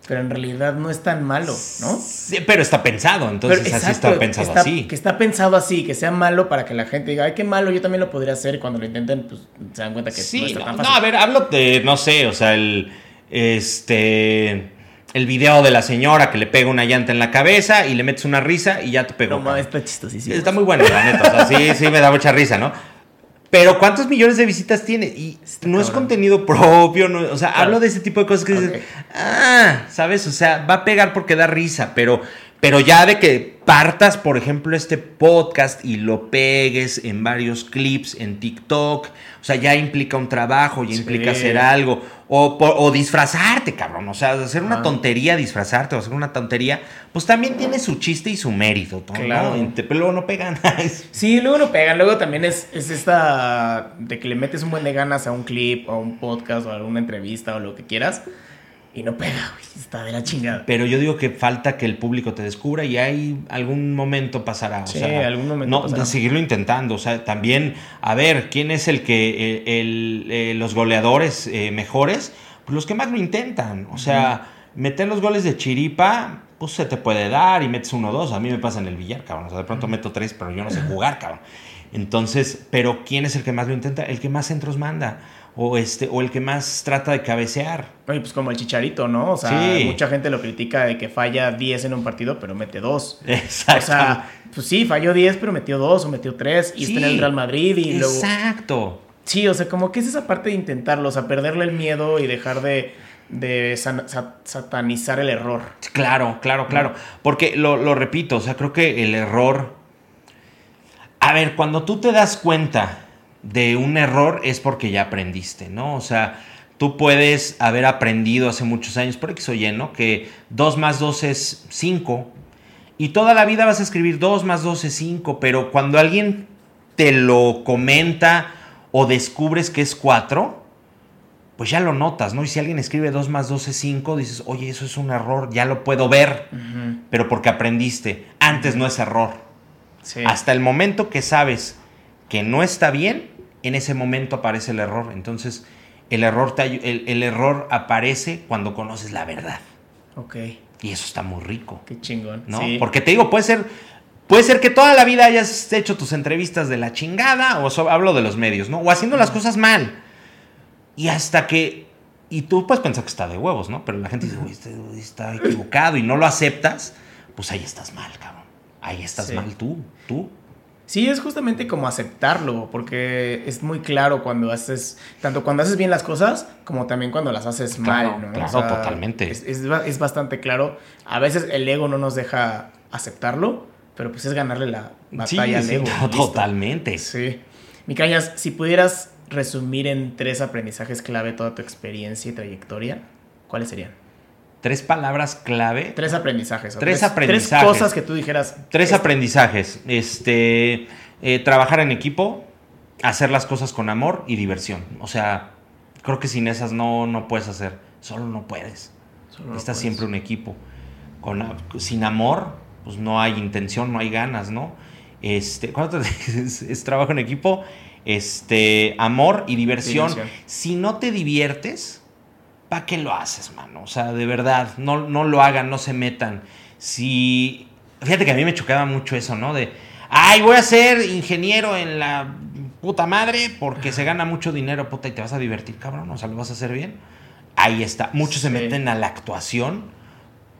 Pero en realidad no es tan malo, ¿no? Sí, pero está pensado, entonces Pero, así exacto, está pensado está- así. Que está pensado así, que sea malo para que la gente diga, ay, qué malo, yo también lo podría hacer. Y cuando lo intenten, pues se dan cuenta que no Sí, está no, tan no, fácil. a ver, hablo de, no sé, o sea, el, este, el video de la señora que le pega una llanta en la cabeza y le metes una risa y ya te pegó. No, mames, está chistosísimo. Está muy bueno, la neta, o sea, sí, sí me da mucha risa, ¿no? Pero ¿cuántos millones de visitas tiene? Y Está no es contenido propio, no, o sea, Claro. hablo de ese tipo de cosas que dices, ah, ¿sabes? O sea, va a pegar porque da risa, pero, pero ya de que partas, por ejemplo, este podcast y lo pegues en varios clips en TikTok, o sea, ya implica un trabajo, ya Sí. implica hacer algo, o, disfrazarte, cabrón, o sea, hacer una Ah. tontería, disfrazarte o hacer una tontería, pues también tiene su chiste y su mérito, ¿no? Claro. ¿no? Pero luego no pegan. Sí, luego lo pegan. Luego también es, es esta de que le metes un buen de ganas a un clip o a un podcast o a alguna entrevista o lo que quieras. Y no pega, güey. Está de la chingada. Pero yo digo que falta que el público te descubra y hay algún momento pasará. O Sí, sea, algún momento no, pasará. de seguirlo intentando. O sea, también, a ver, ¿quién es el que, eh, el, eh, los goleadores eh, mejores? Pues los que más lo intentan. O sea, meter los goles de chiripa, pues se te puede dar y metes uno o dos. A mí me pasa en el billar, cabrón. O sea, de pronto meto tres, pero yo no sé jugar, cabrón. Entonces, pero ¿quién es el que más lo intenta? El que más centros manda. O, este, o el que más trata de cabecear. Oye, pues como el chicharito, ¿no? O sea, Sí. mucha gente lo critica de que falla 10 en un partido, pero mete 2. Exacto. O sea, pues sí, falló 10, pero metió 2 o metió 3 y está en el Real Madrid y luego... Exacto. Sí, o sea, como que es esa parte de intentarlo, o sea, perderle el miedo y dejar de, de san- satanizar el error. Claro, claro, claro. Porque lo, lo repito, o sea, creo que el error. A ver, cuando tú te das cuenta de un error es porque ya aprendiste, ¿no? O sea, tú puedes haber aprendido hace muchos años, por X o Y, ¿no? Que 2 más 2 es 5. Y toda la vida vas a escribir 2 más 2 es 5, pero cuando alguien te lo comenta o descubres que es 4, pues ya lo notas, ¿no? Y si alguien escribe 2 más 2 es 5, dices, oye, eso es un error, ya lo puedo ver, pero porque aprendiste. Antes no es error. Sí. Hasta el momento que sabes que no está bien, en ese momento aparece el error. Entonces, el error, te el, el error aparece cuando conoces la verdad. Ok, Y eso está muy rico, qué chingón. ¿no? Sí. Porque te digo, puede ser, puede ser que toda la vida hayas hecho tus entrevistas de la chingada, o so- hablo de los medios, ¿no? O haciendo las cosas mal. Y hasta que. Y tú puedes pensar que está de huevos, ¿no? Pero la gente dice, "Uy, este está equivocado y no lo aceptas, pues ahí estás mal, cabrón. Ahí estás Sí. mal tú, tú. Sí, es justamente como aceptarlo, porque es muy claro cuando haces, tanto cuando haces bien las cosas, como también cuando las haces Claro, mal, ¿no? claro, totalmente. Es, es ba- es bastante claro. A veces el ego no nos deja aceptarlo, pero pues es ganarle la batalla al ego. totalmente. Sí. Mi Cañas, si pudieras resumir en tres aprendizajes clave toda tu experiencia y trayectoria, ¿cuáles serían? Tres palabras clave. Tres aprendizajes. Tres aprendizajes. Tres cosas que tú dijeras. Tres "Esto- aprendizajes. Este, eh, trabajar en equipo, hacer las cosas con amor y diversión. O sea, creo que sin esas no, no puedes hacer. Solo no puedes. Solo no puedes. siempre un equipo. Con, sin amor, pues no hay intención, no hay ganas, ¿no? Este, ¿cuánto te- es, es trabajo en equipo? Este, amor y diversión. Diversión. Si no te diviertes, ¿para qué lo haces, mano? O sea, de verdad, no, no lo hagan, no se metan. Si. Fíjate que a mí me chocaba mucho eso, ¿no? De. Ay, voy a ser ingeniero en la puta madre porque se gana mucho dinero, puta, y te vas a divertir, cabrón. O sea, lo vas a hacer bien. Ahí está. Muchos se meten a la actuación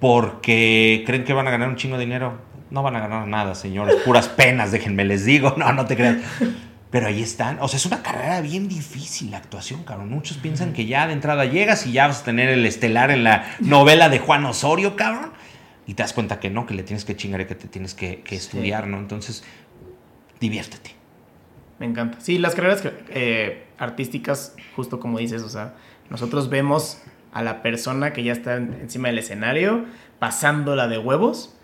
porque creen que van a ganar un chingo de dinero. No van a ganar nada, señores. Puras penas, déjenme les digo. No, no te creas. Pero ahí están. O sea, es una carrera bien difícil la actuación, cabrón. Muchos piensan que ya de entrada llegas y ya vas a tener el estelar en la novela de Juan Osorio, cabrón. Y te das cuenta que no, que le tienes que chingar y que te tienes que, que Sí. estudiar, ¿no? Entonces, diviértete. Me encanta. Sí, las carreras eh, artísticas, justo como dices, o sea, nosotros vemos a la persona que ya está en- encima del escenario pasándola de huevos,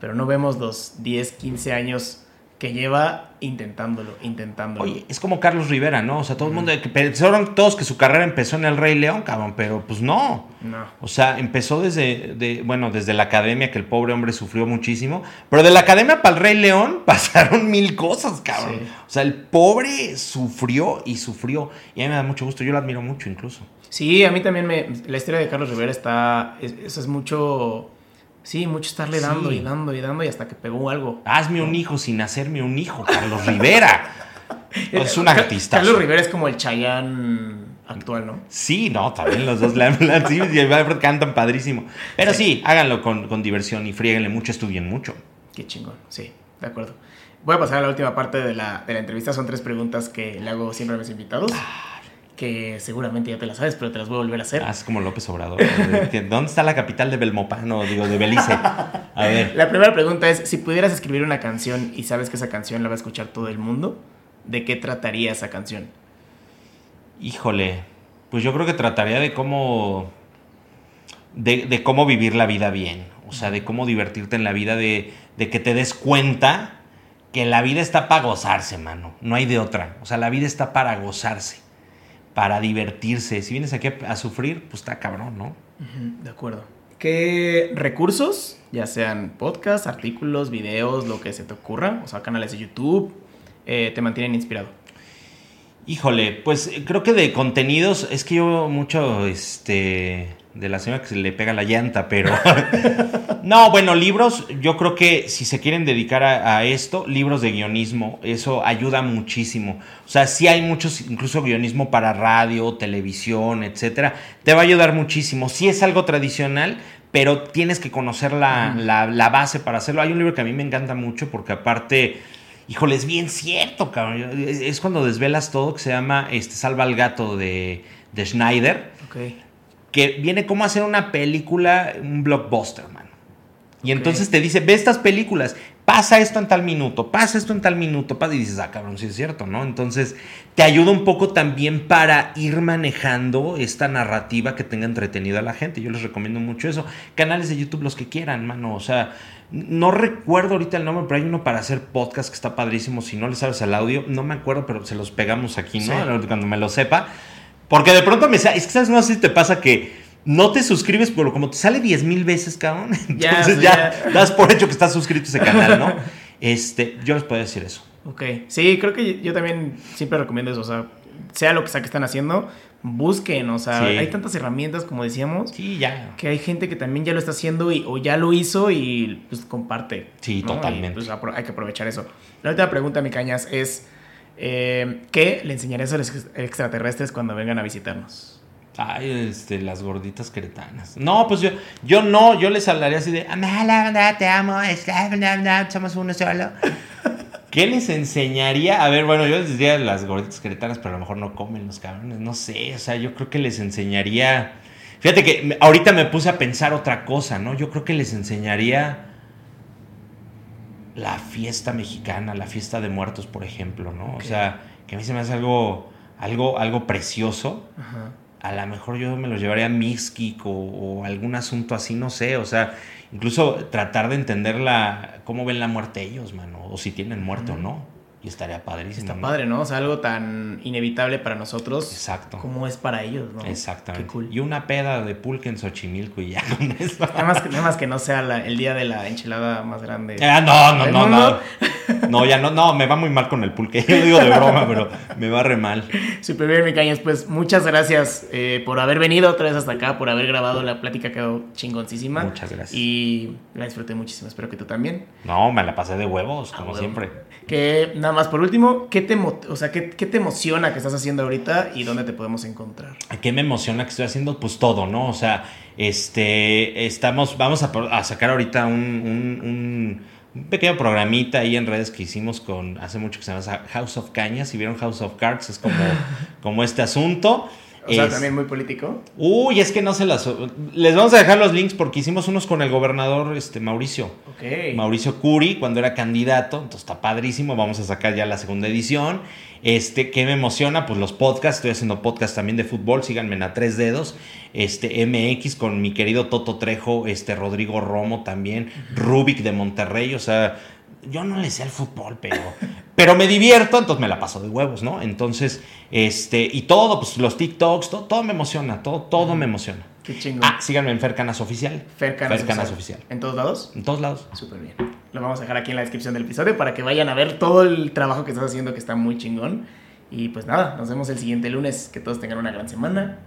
pero no vemos los 10, 15 años que lleva intentándolo, intentándolo. Oye, es como Carlos Rivera, ¿no? O sea, todo el mundo, que pensaron todos que su carrera empezó en el Rey León, cabrón, pero pues no. No. O sea, empezó desde, de, bueno, desde la academia, que el pobre hombre sufrió muchísimo. Pero de la academia para el Rey León pasaron mil cosas, cabrón. Sí. O sea, el pobre sufrió y sufrió. Y a mí me da mucho gusto, yo lo admiro mucho incluso. Sí, a mí también me. La historia de Carlos Rivera está. es- Eso es mucho. Sí, mucho estarle dando Sí. y dando y dando y hasta que pegó algo. Hazme un hijo sin hacerme un hijo, Carlos Rivera. es un artista. Carlos Rivera es como el Chayanne actual, ¿no? Sí, no, también los dos le hablan, sí, cantan padrísimo. Pero sí, háganlo con, con diversión y friéguenle mucho, estudien mucho. Qué chingón, sí, de acuerdo. Voy a pasar a la última parte de la, de la entrevista. Son tres preguntas que le hago siempre a mis invitados. Que seguramente ya te las sabes, pero te las voy a volver a hacer. Haz como López Obrador. ¿Dónde está la capital de Belmopano? Digo, de Belice. A ver. La primera pregunta es: si pudieras escribir una canción y sabes que esa canción la va a escuchar todo el mundo, ¿de qué trataría esa canción? Híjole, pues yo creo que trataría de cómo. De, de cómo vivir la vida bien. O sea, de cómo divertirte en la vida, de, de que te des cuenta que la vida está para gozarse, mano. No hay de otra. O sea, la vida está para gozarse, para divertirse. Si vienes aquí a, a sufrir, pues está cabrón, ¿no? De acuerdo. ¿Qué recursos, ya sean podcasts, artículos, videos, lo que se te ocurra, o sea, canales de YouTube, eh, te mantienen inspirado? Híjole, pues eh, creo que de contenidos, es que yo mucho, este, de la señora que se le pega la llanta, pero... no, bueno, libros, yo creo que si se quieren dedicar a, a esto, libros de guionismo, eso ayuda muchísimo. O sea, sí hay muchos, incluso guionismo para radio, televisión, etcétera. Te va a ayudar muchísimo. Sí es algo tradicional, pero tienes que conocer la, la- la base para hacerlo. Hay un libro que a mí me encanta mucho porque aparte... Híjole, es bien cierto, cabrón. Es, cuando desvelas todo que se llama este, Salva al gato de, de Schneider Ok. Que viene como hacer una película, un blockbuster, mano. Y entonces te dice, ve estas películas, pasa esto en tal minuto, pasa esto en tal minuto, pasa, y dices, ah, cabrón, sí es cierto, ¿no? Entonces te ayuda un poco también para ir manejando esta narrativa que tenga entretenido a la gente. Yo les recomiendo mucho eso. Canales de YouTube, los que quieran, mano. O sea, no recuerdo ahorita el nombre, pero hay uno para hacer podcast que está padrísimo. Si no le sabes el audio, no me acuerdo, pero se los pegamos aquí, ¿no? Sí. Cuando me lo sepa. Porque de pronto me sale, es que sabes, no sé si te pasa que no te suscribes, pero como te sale 10 mil veces, cabrón, entonces ya, ya. das por hecho que estás suscrito a ese canal, ¿no? Este, yo les puedo decir eso. Ok. Sí, creo que yo también siempre recomiendo eso. O sea, sea lo que sea que están haciendo, busquen. O sea, Sí. hay tantas herramientas, como decíamos, Sí, ya. que hay gente que también ya lo está haciendo y, o ya lo hizo y pues comparte. Sí, ¿no? totalmente. Y, pues, hay que aprovechar eso. La última pregunta, mi cañas, es: eh, ¿qué le enseñarías a los ex- extraterrestres cuando vengan a visitarnos? Ay, este, las gorditas queretanas. No, pues yo, yo no, yo les hablaría así de, "Amala, te amo, somos uno solo. ¿Qué les enseñaría? A ver, bueno, yo les diría las gorditas queretanas, pero a lo mejor no comen los cabrones, no sé, o sea, yo creo que les enseñaría... Fíjate que ahorita me puse a pensar otra cosa, ¿no? Yo creo que les enseñaría la fiesta mexicana, la fiesta de muertos, por ejemplo, ¿no? O sea, que a mí se me hace algo, algo, algo precioso Ajá. a lo mejor yo me los llevaría a Mixquic o, o algún asunto así, no sé, o sea, incluso tratar de entender la, cómo ven la muerte ellos, mano, o si tienen muerte o no, y estaría padrísimo. Está padre, ¿no? O sea, algo tan inevitable para nosotros Exacto. como es para ellos, ¿no? Exactamente. Qué cool. Y una peda de pulque en Xochimilco y ya con eso. Nada más, que, nada más que no sea la- el día de la enchilada más grande. Ah, no, no, no. No, ya no, no, me va muy mal con el pulque. Yo digo de broma, pero me va re mal. Súper bien, mi cañas. Pues muchas gracias eh, por haber venido otra vez hasta acá, por haber grabado la plática, quedó chingoncísima. Muchas gracias. Y la disfruté muchísimo, espero que tú también. No, me la pasé de huevos, Ah, como huevo. siempre. Que nada más por último, ¿qué te, o sea, ¿qué, qué te emociona que estás haciendo ahorita y dónde te podemos encontrar? ¿Qué me emociona que estoy haciendo? Pues todo, ¿no? O sea, este, estamos, vamos a, sacar ahorita un, un- un- un pequeño programita ahí en redes que hicimos con, hace mucho que se llama House of Cañas, si vieron House of Cards, es como, como este asunto. O sea, Es- también muy político. Uy, es que no se las... Les vamos a dejar los links porque hicimos unos con el gobernador este, Mauricio. Mauricio Curi cuando era candidato, entonces está padrísimo, vamos a sacar ya la segunda edición. Este, ¿qué me emociona? Pues los podcasts, estoy haciendo podcast también de fútbol, síganme en a tres dedos. Este, MX con mi querido Toto Trejo, este, Rodrigo Romo también, Rubik de Monterrey, o sea, yo no le sé al fútbol, pero, pero me divierto, entonces me la paso de huevos, ¿no? Entonces, este, y todo, pues los TikToks, todo, todo me emociona, todo, todo me emociona. Qué chingón. Ah, síganme en Fer Canas Oficial. Fer Canas Canas Oficial. Oficial. ¿En todos lados? En todos lados. Súper bien. Lo vamos a dejar aquí en la descripción del episodio para que vayan a ver todo el trabajo que estás haciendo que está muy chingón. Y pues nada, nos vemos el siguiente lunes. Que todos tengan una gran semana.